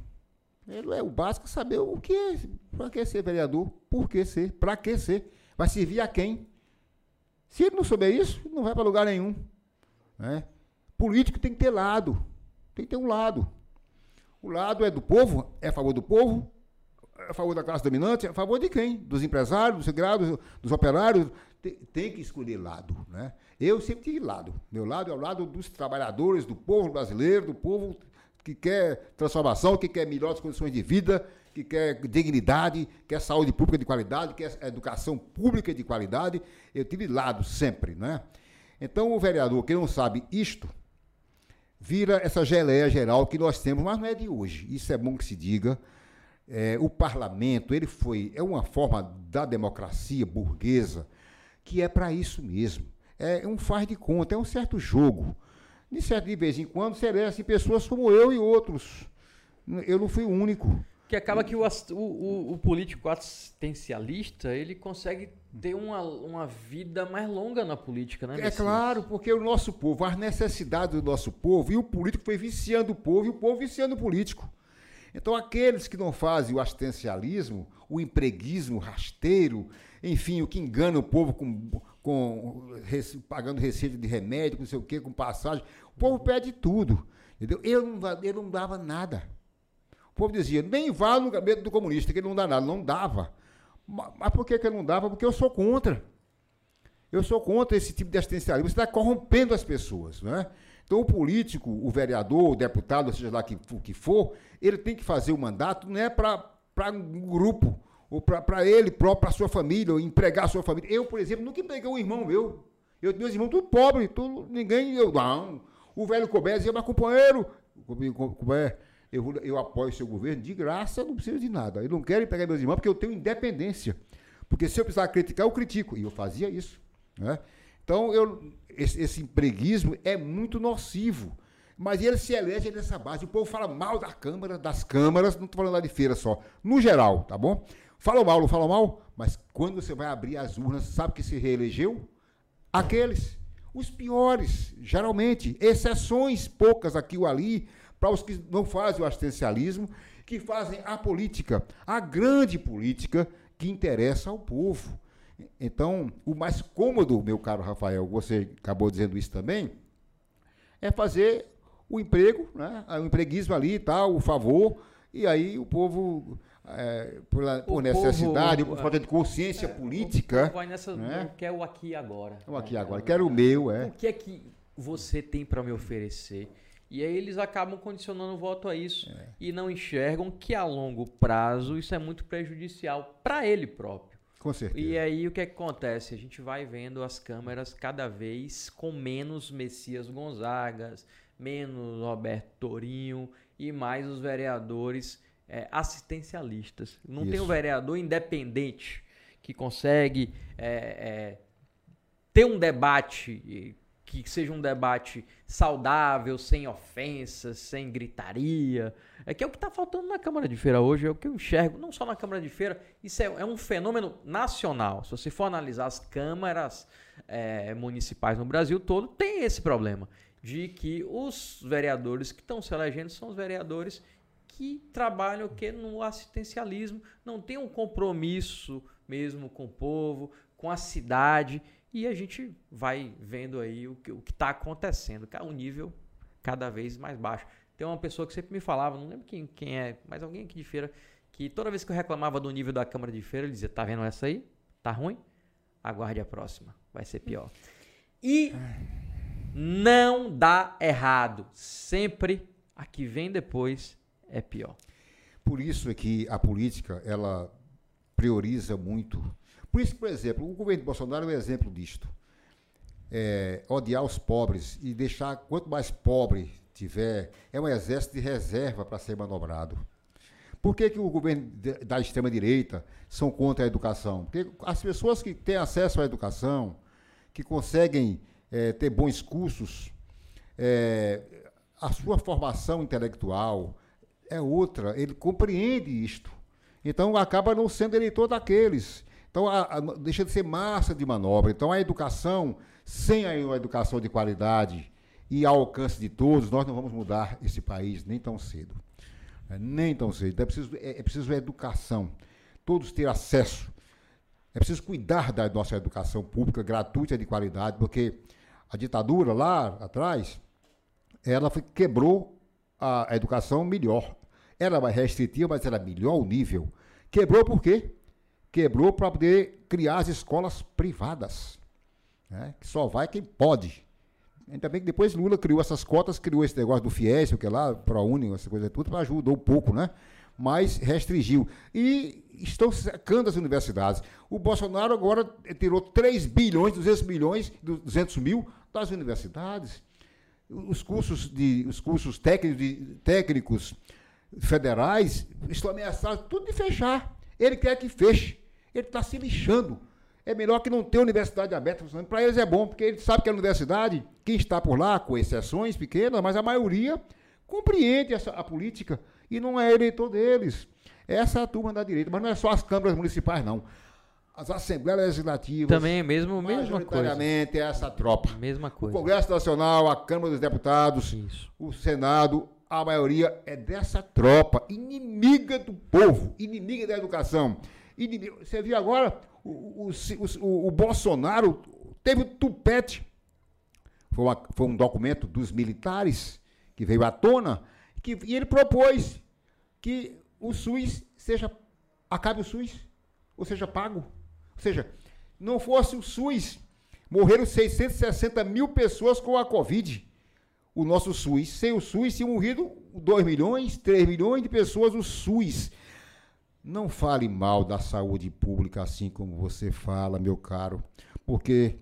Ele é o básico saber o que é, para que ser vereador, por que ser, para que ser, vai servir a quem. Se ele não souber isso, não vai para lugar nenhum. Né? Político tem que ter lado. Tem que ter um lado. O lado é do povo, é a favor do povo, é a favor da classe dominante, é a favor de quem? Dos empresários, dos segregados, dos operários. Tem, tem, que escolher lado. Né? Eu sempre tive lado. Meu lado é o lado dos trabalhadores, do povo brasileiro, do povo que quer transformação, que quer melhores condições de vida, que quer dignidade, quer saúde pública de qualidade, quer educação pública de qualidade. Eu tive lado sempre, né? Então o vereador que não sabe isto vira essa geleia geral que nós temos, mas não é de hoje. Isso é bom que se diga. É, o parlamento ele foi é uma forma da democracia burguesa que é para isso mesmo. É um faz de conta, é um certo jogo. De certo de vez em quando serem pessoas como eu e outros. Eu não fui o único. Que acaba que o, o, o, político assistencialista, ele consegue ter uma, uma vida mais longa na política, né? É claro, porque o nosso povo, as necessidades do nosso povo, e o político foi viciando o povo, e o povo viciando o político. Então, aqueles que não fazem o assistencialismo, o empreguismo rasteiro, enfim, o que engana o povo com, com pagando receita de remédio, com não sei o quê, com passagem, o povo pede tudo. Entendeu? Eu não, eu não dava nada. O povo dizia, nem vá no gabinete do comunista, que ele não dá nada. Não dava. Mas por que, que ele não dava? Porque eu sou contra. Eu sou contra esse tipo de assistencialismo. Você está corrompendo as pessoas. Né? Então, o político, o vereador, o deputado, seja lá que, que for, ele tem que fazer o mandato não é para um grupo, ou para ele próprio, para sua família, ou empregar a sua família. Eu, por exemplo, nunca empreguei um irmão meu. Eu, meus irmãos tudo pobre, tudo, ninguém. Eu, não. O velho Cobé dizia, mas companheiro, Cobé, eu, eu apoio o seu governo de graça, não preciso de nada. Eu não quero pegar meus irmãos porque eu tenho independência. Porque se eu precisar criticar, eu critico. E eu fazia isso. Né? Então, eu, esse, esse empreguismo é muito nocivo. Mas ele se elege nessa base. O povo fala mal da Câmara, das câmaras, não estou falando lá de feira só. No geral, tá bom? Fala mal, não fala mal, mas quando você vai abrir as urnas, sabe que se reelegeu? Aqueles. Os piores, geralmente. Exceções poucas aqui ou ali, para os que não fazem o assistencialismo, que fazem a política, a grande política que interessa ao povo. Então, o mais cômodo, meu caro Rafael, você acabou dizendo isso também, é fazer o emprego, né? o empreguismo ali e tal, o favor, e aí o povo, é, por, por necessidade, povo, por falta de consciência é, política. vai nessa, né? quer o aqui e agora. O aqui e agora, quero o meu, é. O que é que você tem para me oferecer? E aí eles acabam condicionando o voto a isso é. e não enxergam que a longo prazo isso é muito prejudicial para ele próprio. Com certeza. E aí o que, é que acontece? A gente vai vendo as câmeras cada vez com menos Messias Gonzagas, menos Roberto Torinho e mais os vereadores é, assistencialistas. Não isso. tem um vereador independente que consegue é, é, ter um debate que seja um debate saudável, sem ofensas, sem gritaria. É que é o que está faltando na Câmara de Feira hoje, é o que eu enxergo, não só na Câmara de Feira, isso é, é um fenômeno nacional. Se você for analisar as câmaras é, municipais no Brasil todo, tem esse problema de que os vereadores que estão se elegendo são os vereadores que trabalham que no assistencialismo, não tem um compromisso mesmo com o povo, com a cidade e a gente vai vendo aí o que o está acontecendo, que é um nível cada vez mais baixo. Tem uma pessoa que sempre me falava, não lembro quem, quem é, mas alguém aqui de feira, que toda vez que eu reclamava do nível da Câmara de Feira, ele dizia: Tá vendo essa aí? Tá ruim? aguarde a próxima. Vai ser pior. E não dá errado. Sempre a que vem depois é pior. Por isso é que a política, ela prioriza muito. Por isso, por exemplo, o governo Bolsonaro é um exemplo disto. É, odiar os pobres e deixar quanto mais pobre tiver, é um exército de reserva para ser manobrado. Por que, que o governo da extrema-direita são contra a educação? Porque as pessoas que têm acesso à educação, que conseguem é, ter bons cursos, é, a sua formação intelectual é outra, ele compreende isto. Então acaba não sendo eleitor daqueles. Então a, a, deixa de ser massa de manobra. Então a educação, sem a, educação de qualidade e ao alcance de todos, nós não vamos mudar esse país nem tão cedo. É, nem tão cedo. Então, é preciso, é, é preciso educação. Todos ter acesso. É preciso cuidar da nossa educação pública, gratuita de qualidade, porque a ditadura lá atrás, ela foi, quebrou a, a educação melhor. Era mais restritiva, mas era melhor o nível. Quebrou por quê? Quebrou para poder criar as escolas privadas. Né? Que só vai quem pode. Ainda bem que depois Lula criou essas cotas, criou esse negócio do FIES, o que é lá, ProUni, essa coisa tudo, ajudou um pouco, né? Mas restringiu. E estão secando as universidades. O Bolsonaro agora tirou 3 bilhões, 200 milhões, 200 mil das universidades. Os cursos, de, os cursos técnicos, de, técnicos federais estão ameaçados tudo de fechar. Ele quer que feche. Ele está se lixando é melhor que não ter universidade aberta. Para eles é bom, porque eles sabem que a universidade, quem está por lá, com exceções pequenas, mas a maioria compreende essa, a política e não é eleitor deles. Essa é a turma da direita, mas não é só as câmaras municipais, não. As assembleias legislativas. Também é mesmo, mesma coisa. é essa tropa. Mesma coisa. O Congresso Nacional, a Câmara dos Deputados, Isso. o Senado, a maioria é dessa tropa, inimiga do povo, inimiga da educação. Inimiga. Você viu agora o, o, o, o Bolsonaro teve o tupete. Foi, uma, foi, um documento dos militares que veio à tona, que, e ele propôs que o SUS seja. acabe o SUS, ou seja, pago. Ou seja, não fosse o SUS, morreram 660 mil pessoas com a Covid. O nosso SUS. Sem o SUS, tinham morrido 2 milhões, 3 milhões de pessoas, o SUS. Não fale mal da saúde pública assim como você fala, meu caro, porque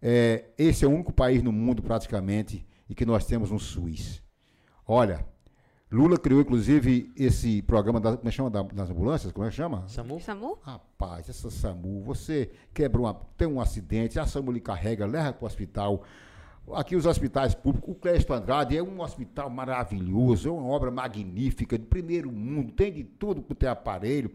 é, esse é o único país no mundo praticamente em que nós temos um SUS. Olha, Lula criou inclusive esse programa da, como é chama das ambulâncias, como é que chama? SAMU. SAMU? Rapaz, essa SAMU, você quebra uma, tem um acidente, a SAMU lhe carrega, leva para o hospital, Aqui os hospitais públicos, o Clécio Andrade é um hospital maravilhoso, é uma obra magnífica, de primeiro mundo, tem de tudo que tem aparelho.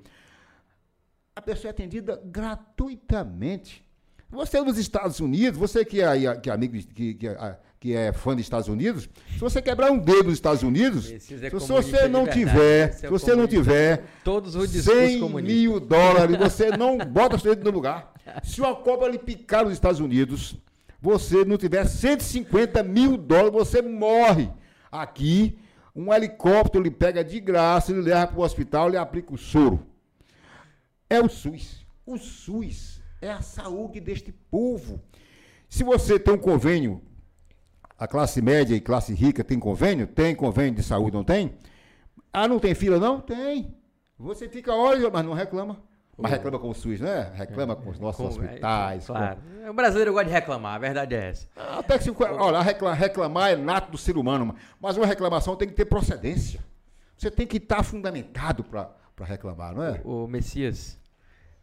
A pessoa é atendida gratuitamente. Você nos Estados Unidos, você que é, que é amigo, que, que, é, que é fã dos Estados Unidos, se você quebrar um dedo nos Estados Unidos, se você não tiver, se você não tiver todos os 100 mil dólares, você não bota o seu dedo no lugar. Se uma cobra lhe picar nos Estados Unidos, você não tiver 150 mil dólares, você morre. Aqui, um helicóptero lhe pega de graça, ele leva para o hospital e aplica o soro. É o SUS. O SUS é a saúde deste povo. Se você tem um convênio, a classe média e classe rica tem convênio? Tem convênio de saúde, não tem? Ah, não tem fila, não? Tem. Você fica horas, mas não reclama. Mas reclama com o SUS, né? Reclama com os nossos com, hospitais. É, claro. Com... O brasileiro gosta de reclamar, a verdade é essa. Até que se, olha, reclamar, reclamar é nato do ser humano, mas uma reclamação tem que ter procedência. Você tem que estar fundamentado para reclamar, não é? O, o Messias,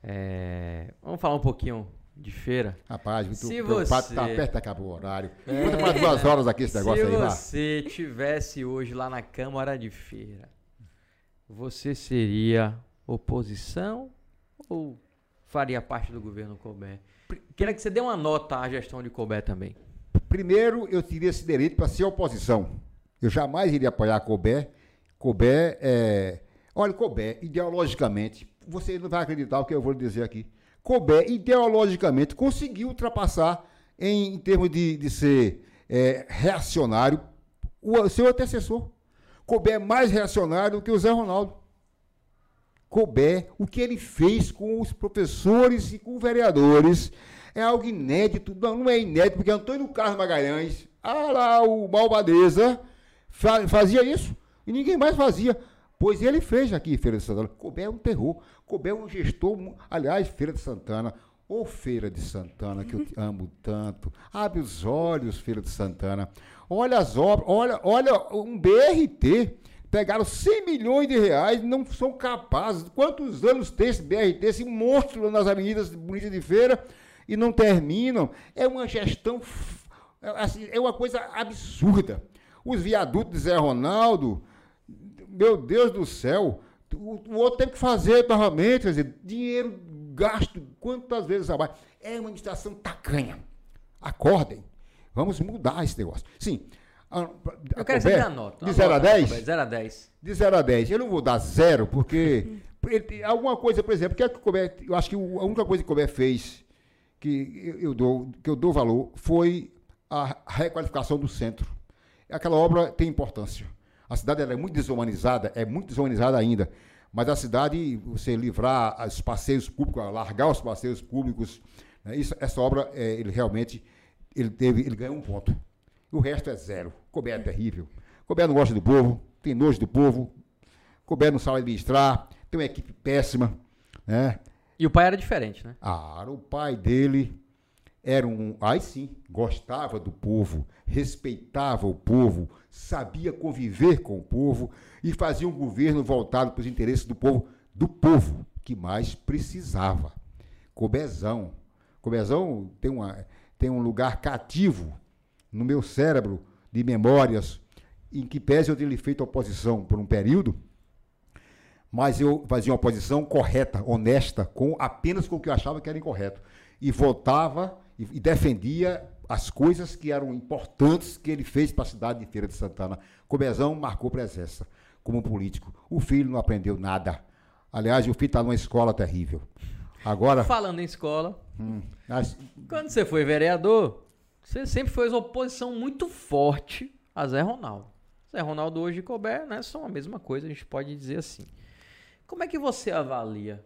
é... vamos falar um pouquinho de feira. Rapaz, muito se preocupado, você... tá perto, acabou o horário. É... Conta mais duas horas aqui esse negócio se aí, Se você tivesse hoje lá na Câmara de Feira, você seria oposição ou faria parte do governo Colbert? Queria que você dê uma nota à gestão de Colbert também. Primeiro, eu teria esse direito para ser oposição. Eu jamais iria apoiar Colbert. Colbert é. Olha, Colbert, ideologicamente, você não vai acreditar o que eu vou lhe dizer aqui. Colbert, ideologicamente, conseguiu ultrapassar, em, em termos de, de ser é, reacionário, o seu antecessor. Colbert é mais reacionário do que o Zé Ronaldo. Colbert, o que ele fez com os professores e com vereadores, é algo inédito. Não, não é inédito, porque Antônio Carlos Magalhães, ah lá, o Malvadeza, fazia isso. E ninguém mais fazia. Pois ele fez aqui em Feira de Santana. Colbert é um terror. Colbert é um gestor. Aliás, Feira de Santana, Ô Feira de Santana, que eu te amo tanto. Abre os olhos, Feira de Santana. Olha as obras, olha, olha um BRT. Pegaram 100 milhões de reais, não são capazes. Quantos anos tem esse BRT, esse monstro nas avenidas bonitas de feira, e não terminam? É uma gestão, assim, é uma coisa absurda. Os viadutos de Zé Ronaldo, meu Deus do céu, o, o outro tem que fazer novamente, quer dizer, dinheiro gasto quantas vezes a mais. É uma administração tacanha. Acordem. Vamos mudar esse negócio. Sim. A, a eu quero que nota. De 0 a 10? 0 a 10. De 0 a 10. Eu não vou dar zero, porque ele, alguma coisa, por exemplo, que, é que o Colbert, eu acho que a única coisa que o Colbert fez que eu, eu, dou, que eu dou valor foi a requalificação do centro. Aquela obra tem importância. A cidade é muito desumanizada, é muito desumanizada ainda. Mas a cidade, você livrar os passeios públicos, largar os passeios públicos, né, isso, essa obra, é, ele realmente ele teve, ele ganhou um ponto. O resto é zero. Couber é terrível. Couber não gosta do povo, tem nojo do povo. Couber não sabe administrar, tem uma equipe péssima. Né? E o pai era diferente, né? Ah, o pai dele era um. Aí sim, gostava do povo, respeitava o povo, sabia conviver com o povo e fazia um governo voltado para os interesses do povo, do povo que mais precisava. Cobezão. Cobezão tem, uma, tem um lugar cativo no meu cérebro de memórias, em que pese eu ter feito oposição por um período, mas eu fazia uma oposição correta, honesta, com apenas com o que eu achava que era incorreto. E votava e, e defendia as coisas que eram importantes que ele fez para a cidade de Feira de Santana. Cobezão marcou presença como político. O filho não aprendeu nada. Aliás, o filho está numa escola terrível. Agora. Falando em escola. Hum, as... Quando você foi vereador, você sempre fez oposição muito forte a Zé Ronaldo. Zé Ronaldo hoje e Colbert né, são a mesma coisa, a gente pode dizer assim. Como é que você avalia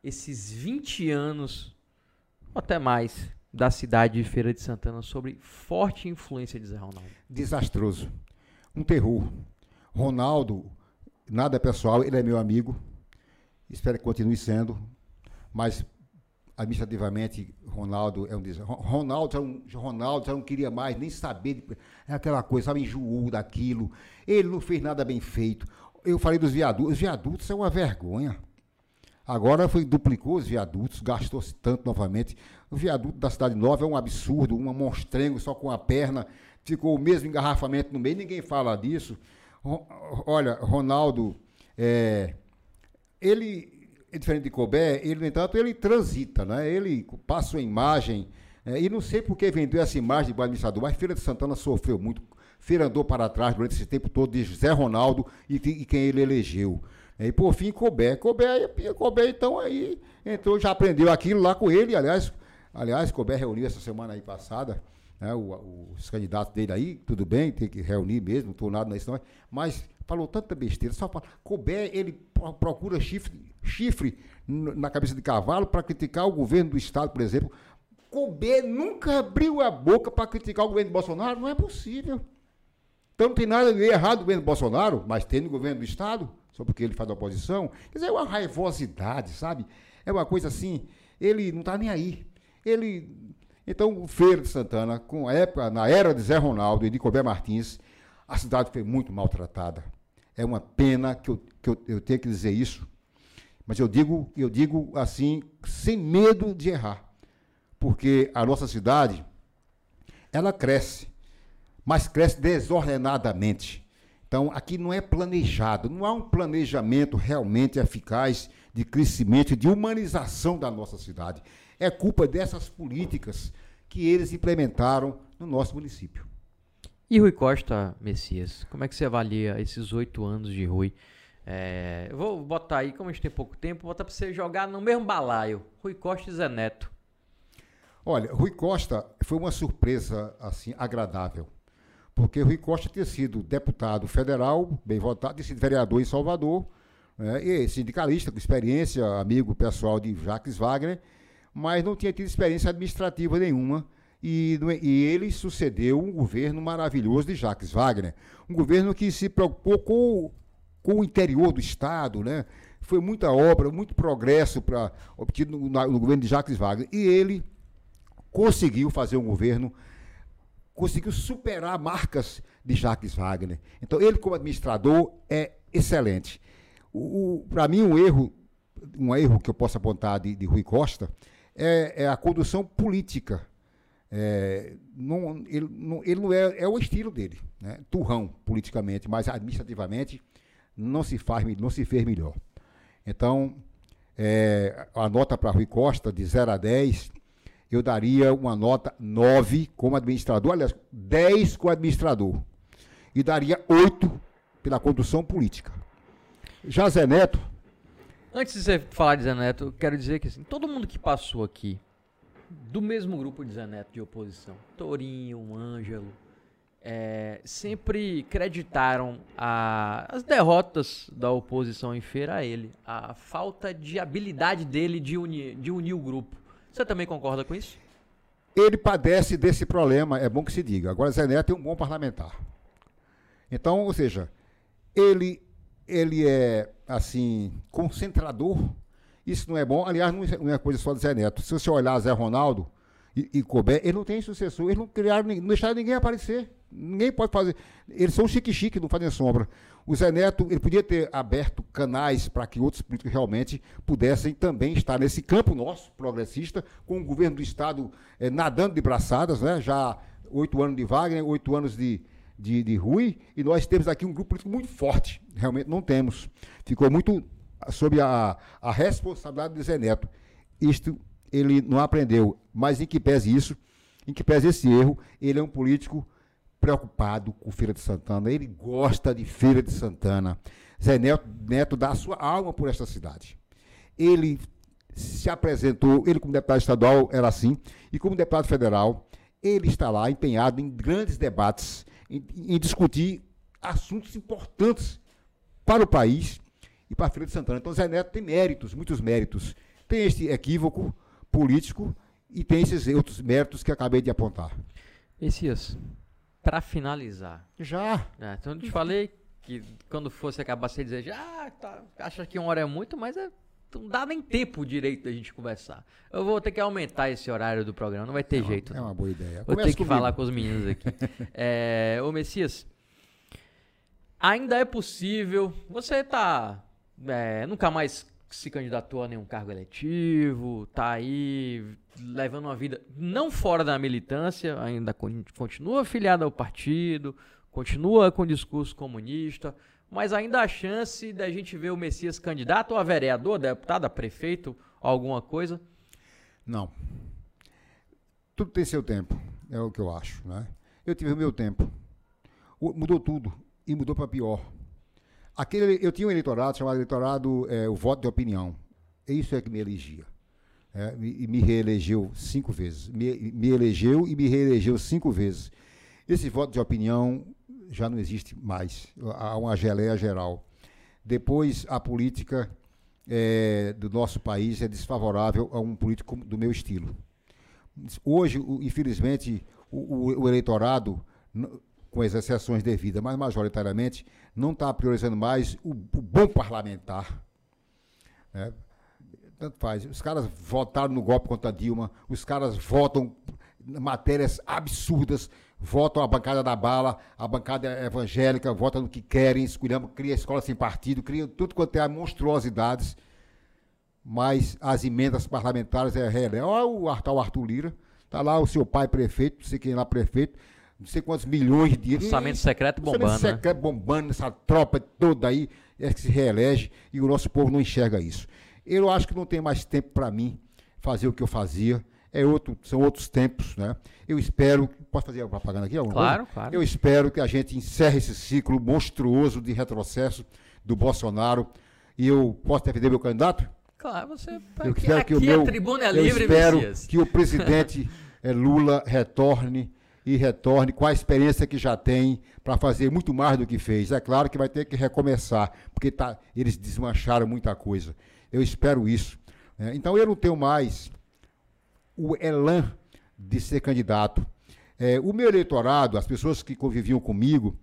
esses 20 anos, ou até mais, da cidade de Feira de Santana sobre forte influência de Zé Ronaldo? Desastroso. Um terror. Ronaldo, nada pessoal, ele é meu amigo. Espero que continue sendo. Mas administrativamente, Ronaldo é um desastre. Ronaldo já, um, Ronaldo já não queria mais nem saber. É aquela coisa, sabe, enjoou daquilo. Ele não fez nada bem feito. Eu falei dos viadutos. Os viadutos é uma vergonha. Agora foi, duplicou os viadutos, gastou-se tanto novamente. O viaduto da Cidade Nova é um absurdo, um monstrengo só com a perna. Ficou o mesmo engarrafamento no meio, ninguém fala disso. Olha, Ronaldo, é, ele, é diferente de Colbert, ele, no entanto, ele transita, né? ele passa uma imagem, é, e não sei por que vendeu essa imagem de administrador, mas Feira de Santana sofreu muito. Feira andou para trás durante esse tempo todo de José Ronaldo e, e quem ele elegeu. E por fim, Colbert. Colbert, Colbert então aí entrou, já aprendeu aquilo lá com ele. Aliás, aliás, Colbert reuniu essa semana aí passada né, o, os candidatos dele aí, tudo bem, tem que reunir mesmo, não estou nada nisso não, mas falou tanta besteira, só fala, Colbert, ele procura chifre, chifre na cabeça de cavalo para criticar o governo do Estado, por exemplo. Colbert nunca abriu a boca para criticar o governo de Bolsonaro, não é possível. Então não tem nada de errado no governo de Bolsonaro, mas tem no governo do Estado, só porque ele faz oposição. Quer dizer, é uma raivosidade, sabe? É uma coisa assim, ele não está nem aí. Ele então, o Feira de Santana, com a época, na era de Zé Ronaldo e de Colbert Martins, a cidade foi muito maltratada. É uma pena que eu, que eu, eu tenha que dizer isso, mas eu digo, eu digo assim, sem medo de errar. Porque a nossa cidade, ela cresce, mas cresce desordenadamente. Então, aqui não é planejado, não há um planejamento realmente eficaz de crescimento e de humanização da nossa cidade é culpa dessas políticas que eles implementaram no nosso município. E Rui Costa, Messias, como é que você avalia esses oito anos de Rui? É, eu vou botar aí, como a gente tem pouco tempo, vou botar para você jogar no mesmo balaio. Rui Costa e Zé Neto. Olha, Rui Costa foi uma surpresa assim agradável, porque Rui Costa tinha sido deputado federal, bem votado, tinha sido vereador em Salvador, né, e sindicalista, com experiência, amigo pessoal de Jacques Wagner, mas não tinha tido experiência administrativa nenhuma. E, e, ele sucedeu um governo maravilhoso de Jacques Wagner, um governo que se preocupou com, com o interior do Estado, né? Foi muita obra, muito progresso para obtido no, no, governo de Jacques Wagner. E ele conseguiu fazer um governo, conseguiu superar marcas de Jacques Wagner. Então, ele, como administrador, é excelente. Para mim, um erro, um erro que eu posso apontar de, de Rui Costa é, é, a condução política. É, não, ele, não, ele não é, é o estilo dele, né? turrão politicamente, mas administrativamente não se faz, não se fez melhor. Então, é, a nota para Rui Costa, de 0 a 10, eu daria uma nota 9 como administrador, aliás, 10 como administrador. E daria 8 pela condução política. Já Zé Neto. Antes de você falar de Zé Neto, eu quero dizer que assim, todo mundo que passou aqui, do mesmo grupo de Zé Neto de oposição, Torinho, Ângelo, é, sempre creditaram a, as derrotas da oposição em feira a ele, a falta de habilidade dele de unir, de unir o grupo. Você também concorda com isso? Ele padece desse problema, é bom que se diga. Agora, Zé Neto é um bom parlamentar. Então, ou seja, ele, ele é, assim, concentrador. Isso não é bom. Aliás, não é coisa só de Zé Neto. Se você olhar Zé Ronaldo e, e ele não tem sucessor. Eles não criaram, não deixaram ninguém aparecer. Ninguém pode fazer. Eles são chique-chique, não fazem sombra. O Zé Neto, ele podia ter aberto canais para que outros políticos realmente pudessem também estar nesse campo nosso, progressista, com o governo do Estado eh, nadando de braçadas, né? já oito anos de Wagner, oito anos de, de, de Rui, e nós temos aqui um grupo político muito forte. Realmente não temos. Ficou muito sob a, a responsabilidade do Zé Neto. Isto ele não aprendeu, mas em que pese isso, em que pese esse erro, ele é um político preocupado com Feira de Santana, ele gosta de Feira de Santana. Zé Neto, Neto dá a sua alma por esta cidade. Ele se apresentou, ele como deputado estadual era assim, e como deputado federal, ele está lá empenhado em grandes debates, em, em discutir assuntos importantes para o país e para a Feira de Santana. Então, Zé Neto tem méritos, muitos méritos. Tem este equívoco político e tem esses outros méritos que acabei de apontar. Messias, para finalizar. Já. É, então eu te falei que quando fosse acabar você dizer, já, tá, acha que uma hora é muito, mas é, não dá nem tempo direito da gente conversar. Eu vou ter que aumentar esse horário do programa, não vai ter é jeito. Uma, é uma boa ideia. Vou ter que comigo. falar com os meninos aqui. é, ô Messias, ainda é possível, você tá é, nunca mais se candidatou a nenhum cargo eletivo, tá aí levando uma vida não fora da militância, ainda continua afiliado ao partido, continua com discurso comunista, mas ainda há chance da gente ver o Messias candidato a vereador, deputado, a prefeito, alguma coisa? Não. Tudo tem seu tempo, é o que eu acho, né? Eu tive o meu tempo. Mudou tudo e mudou para pior. Aquele, eu tinha um eleitorado chamado eleitorado é, o voto de opinião. Isso é que me elegia. É, e me reelegeu cinco vezes. Me, me elegeu e me reelegeu cinco vezes. Esse voto de opinião já não existe mais. Há uma geleia geral. Depois, a política é, do nosso país é desfavorável a um político do meu estilo. Hoje, infelizmente, o, o, o eleitorado com as exceções devidas, mas majoritariamente, não está priorizando mais o, o bom parlamentar. Né? Tanto faz. Os caras votaram no golpe contra Dilma, os caras votam matérias absurdas, votam a bancada da bala, a bancada evangélica, votam no que querem, escolhemos, cria escola sem partido, cria tudo quanto é monstruosidades, mas as emendas parlamentares é real. Olha o Arthur, o Arthur Lira, está lá o seu pai prefeito, não sei quem é lá prefeito, não sei quantos milhões de. Orçamento secreto bombando. Orçamento né? secreto bombando, essa tropa toda aí é que se reelege e o nosso povo não enxerga isso. Eu acho que não tem mais tempo para mim fazer o que eu fazia. É outro, são outros tempos, né? Eu espero. Posso fazer a propaganda aqui? Claro, coisa? claro. Eu espero que a gente encerre esse ciclo monstruoso de retrocesso do Bolsonaro. E eu posso defender meu candidato? Claro, você. Eu aqui, espero que o meu, a tribuna é livre, Eu espero que o presidente eh, Lula retorne e retorne com a experiência que já tem para fazer muito mais do que fez. É claro que vai ter que recomeçar, porque tá, eles desmancharam muita coisa. Eu espero isso. Né? Então eu não tenho mais o elan de ser candidato. É, o meu eleitorado, as pessoas que conviviam comigo,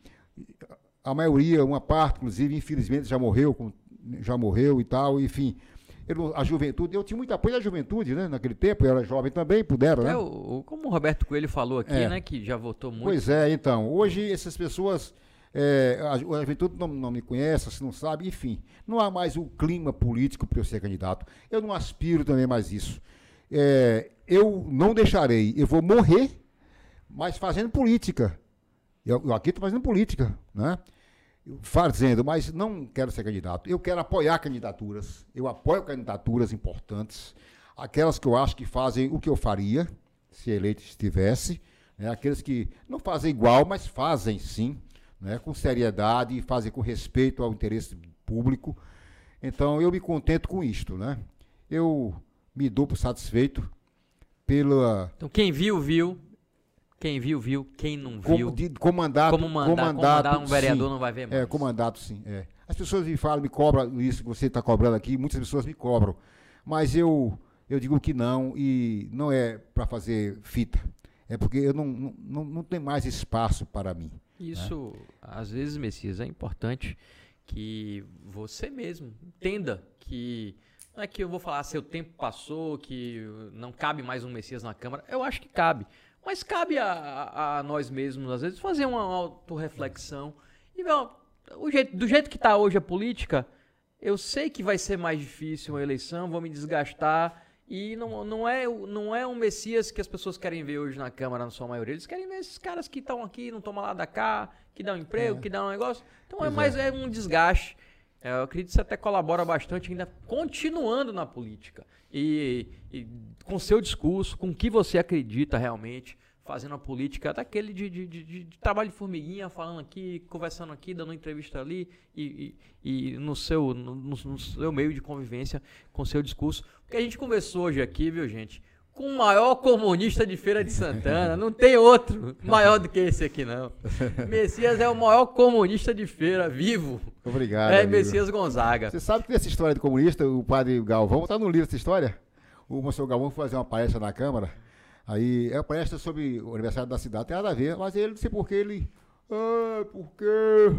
a maioria, uma parte, inclusive, infelizmente, já morreu, já morreu e tal, enfim. Eu, a juventude, eu tinha muito apoio da juventude, né? Naquele tempo, eu era jovem também, puderam, né? É, o, como o Roberto Coelho falou aqui, é. né? Que já votou muito. Pois é, então. Hoje essas pessoas. É, a, a, juventude não, não me conhece, se não sabe, enfim. Não há mais o clima político para eu ser candidato. Eu não aspiro também mais isso. É, eu não deixarei, eu vou morrer, mas fazendo política. Eu, eu aqui estou fazendo política, né? Fazendo, mas não quero ser candidato. Eu quero apoiar candidaturas. Eu apoio candidaturas importantes, aquelas que eu acho que fazem o que eu faria se eleito estivesse, né? aqueles que não fazem igual, mas fazem sim, né? com seriedade e fazem com respeito ao interesse público. Então eu me contento com isto, né? Eu me dou por satisfeito pela. Então quem viu viu, quem viu, viu. Quem não viu. Como, de, comandato, como um vereador sim. não vai ver mais. É, comandato, sim. É. As pessoas me falam, me cobram isso que você está cobrando aqui, muitas pessoas me cobram. Mas eu, eu digo que não, e não é para fazer fita. É porque eu não, não, não, não tem mais espaço para mim. Né? Isso, né? às vezes, Messias, é importante que você mesmo entenda que não é que eu vou falar seu tempo passou, que não cabe mais um Messias na Câmara. Eu acho que cabe. Mas cabe a, a nós mesmos, às vezes, fazer uma autorreflexão e ver, o jeito, do jeito que está hoje a política, eu sei que vai ser mais difícil uma eleição, vou me desgastar. E não, não, é, não é um Messias que as pessoas querem ver hoje na Câmara, na sua maioria. Eles querem ver esses caras que estão aqui, não tomam lá da cá, que dão um emprego, é. que dão um negócio. Então é pois é mais é. é um desgaste. É, eu acredito que você até colabora bastante ainda continuando na política. E, e com seu discurso, com o que você acredita realmente, fazendo a política daquele de, de, de, de, trabalho de formiguinha, falando aqui, conversando aqui, dando entrevista ali e, e, e no, seu, no, no, seu meio de convivência com seu discurso. Porque a gente conversou hoje aqui, viu, gente? Com o maior comunista de Feira de Santana. Não tem outro maior do que esse aqui, não. Messias é o maior comunista de feira vivo. Obrigado. É amigo. Messias Gonzaga. Você sabe que essa história de comunista, o padre Galvão, está no livro essa história? O Monsenhor Galvão foi fazer uma palestra na Câmara. Aí é uma palestra sobre o aniversário da cidade, tem nada a ver, mas ele não sei porque ele. Ah, porque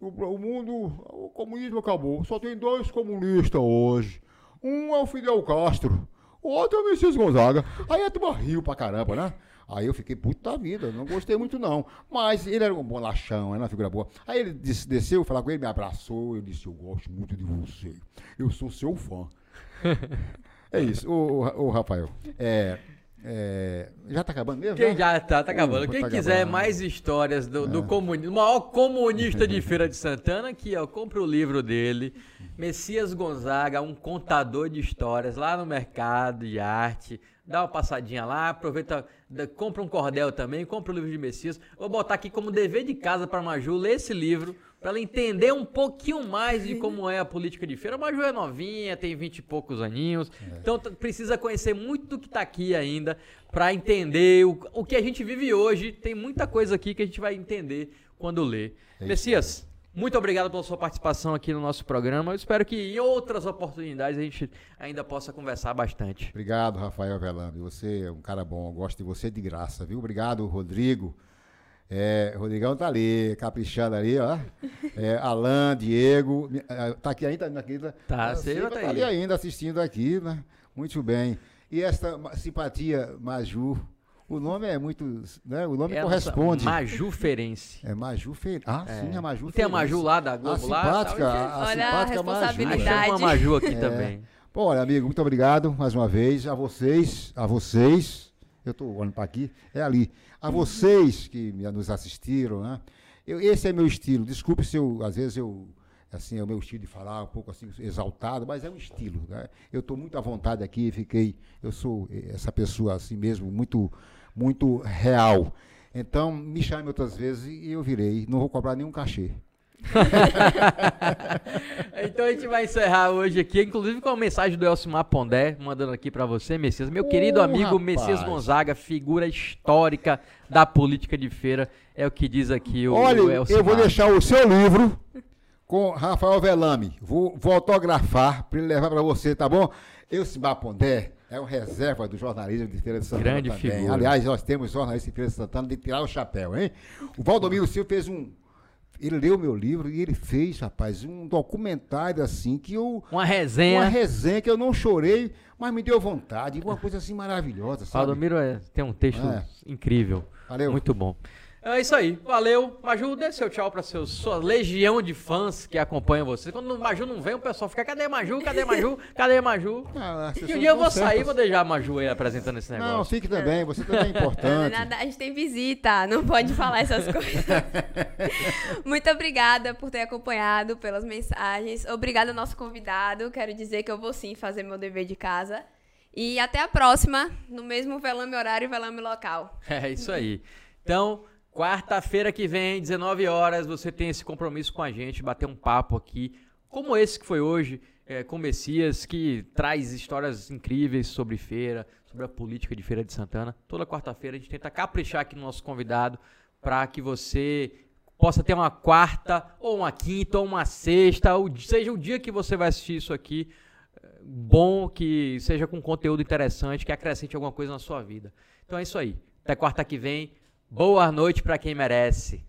o, o mundo, o comunismo acabou. Só tem dois comunistas hoje. Um é o Fidel Castro, o outro é o Messias Gonzaga. Aí a turma riu pra caramba, né? Aí eu fiquei puto da vida, não gostei muito não. Mas ele era um bonachão, era uma figura boa. Aí ele disse, desceu, falar com ele, me abraçou, eu disse, eu gosto muito de você. Eu sou seu fã. é isso, o, o, o Rafael. É, é, já está acabando mesmo? Quem já está, tá acabando. Uh, Quem tá quiser acabando. mais histórias do, é. do comunismo, o maior comunista de Feira de Santana, aqui, ó, compra o livro dele, Messias Gonzaga, um contador de histórias, lá no mercado de arte. Dá uma passadinha lá, aproveita, compra um cordel também, compra o livro de Messias. Vou botar aqui como dever de casa para Maju ler esse livro, para ela entender um pouquinho mais de como é a política de feira. A Maju é novinha, tem vinte e poucos aninhos, é. então precisa conhecer muito do que está aqui ainda para entender o, o que a gente vive hoje. Tem muita coisa aqui que a gente vai entender quando lê. É Messias, muito obrigado pela sua participação aqui no nosso programa. Eu espero que em outras oportunidades a gente ainda possa conversar bastante. Obrigado, Rafael Velando. Você é um cara bom, eu gosto de você de graça, viu? Obrigado, Rodrigo. É, Rodrigão tá ali, caprichando ali, ó. É, Alan, Diego, é, tá aqui ainda, aqui, tá, tá, tá, tá ali ainda assistindo aqui, né? Muito bem. E esta simpatia Maju, o nome é muito, né? O nome é corresponde. Majuferense. É Majuferense. Ah, é. sim, a Maju Tem a Maju lá da Globo a lá. Simpática, a, Olha simpática a responsabilidade. Maju. uma Maju aqui é. também. Bom, olha, amigo, muito obrigado mais uma vez a vocês, a vocês. Eu estou olhando para aqui, é ali a vocês que nos assistiram, né? Eu, esse é meu estilo. Desculpe se eu, às vezes, eu, assim, é o meu estilo de falar um pouco assim, exaltado, mas é um estilo. Né? Eu estou muito à vontade aqui, fiquei, eu sou essa pessoa assim mesmo, muito, muito real. Então, me chame outras vezes e eu virei. Não vou cobrar nenhum cachê. então a gente vai encerrar hoje aqui, inclusive com a mensagem do Elcimar Pondé, mandando aqui para você, Messias. Meu querido amigo rapaz. Messias Gonzaga, figura histórica da política de feira, é o que diz aqui o, Olha, o Elcimar. eu vou deixar o seu livro com Rafael Velame. Vou, vou autografar para ele levar para você, tá bom? Elcimar Pondé é um reserva do jornalismo de Feira de Santana Grande também. Figura. Aliás, nós temos jornalistas de Feira de Santana de tirar o chapéu, hein? O Valdomiro Silva fez um ele leu meu livro e ele fez, rapaz, um documentário assim que eu. Uma resenha. Uma resenha que eu não chorei, mas me deu vontade. Uma coisa assim maravilhosa. Sabe? Valdomiro é, tem um texto é. incrível. Valeu. Muito bom. É isso aí. Valeu. Maju, dê seu tchau pra seu, sua legião de fãs que acompanham você. Quando o Maju não vem, o pessoal fica: cadê Maju? Cadê Maju? Cadê Maju? Ah, e um dia eu vou sair e vou deixar a Maju aí apresentando esse negócio. Não, fique também. Você também é importante. Nada, a gente tem visita, não pode falar essas coisas. Muito obrigada por ter acompanhado, pelas mensagens. Obrigada ao nosso convidado. Quero dizer que eu vou sim fazer meu dever de casa. E até a próxima, no mesmo velame horário e velame local. É isso aí. Então. Quarta-feira que vem, 19 horas, você tem esse compromisso com a gente, bater um papo aqui, como esse que foi hoje, é, com Messias, que traz histórias incríveis sobre feira, sobre a política de Feira de Santana. Toda quarta-feira a gente tenta caprichar aqui no nosso convidado para que você possa ter uma quarta, ou uma quinta, ou uma sexta, ou seja o dia que você vai assistir isso aqui, é, bom, que seja com conteúdo interessante, que acrescente alguma coisa na sua vida. Então é isso aí. Até quarta que vem. Boa noite para quem merece.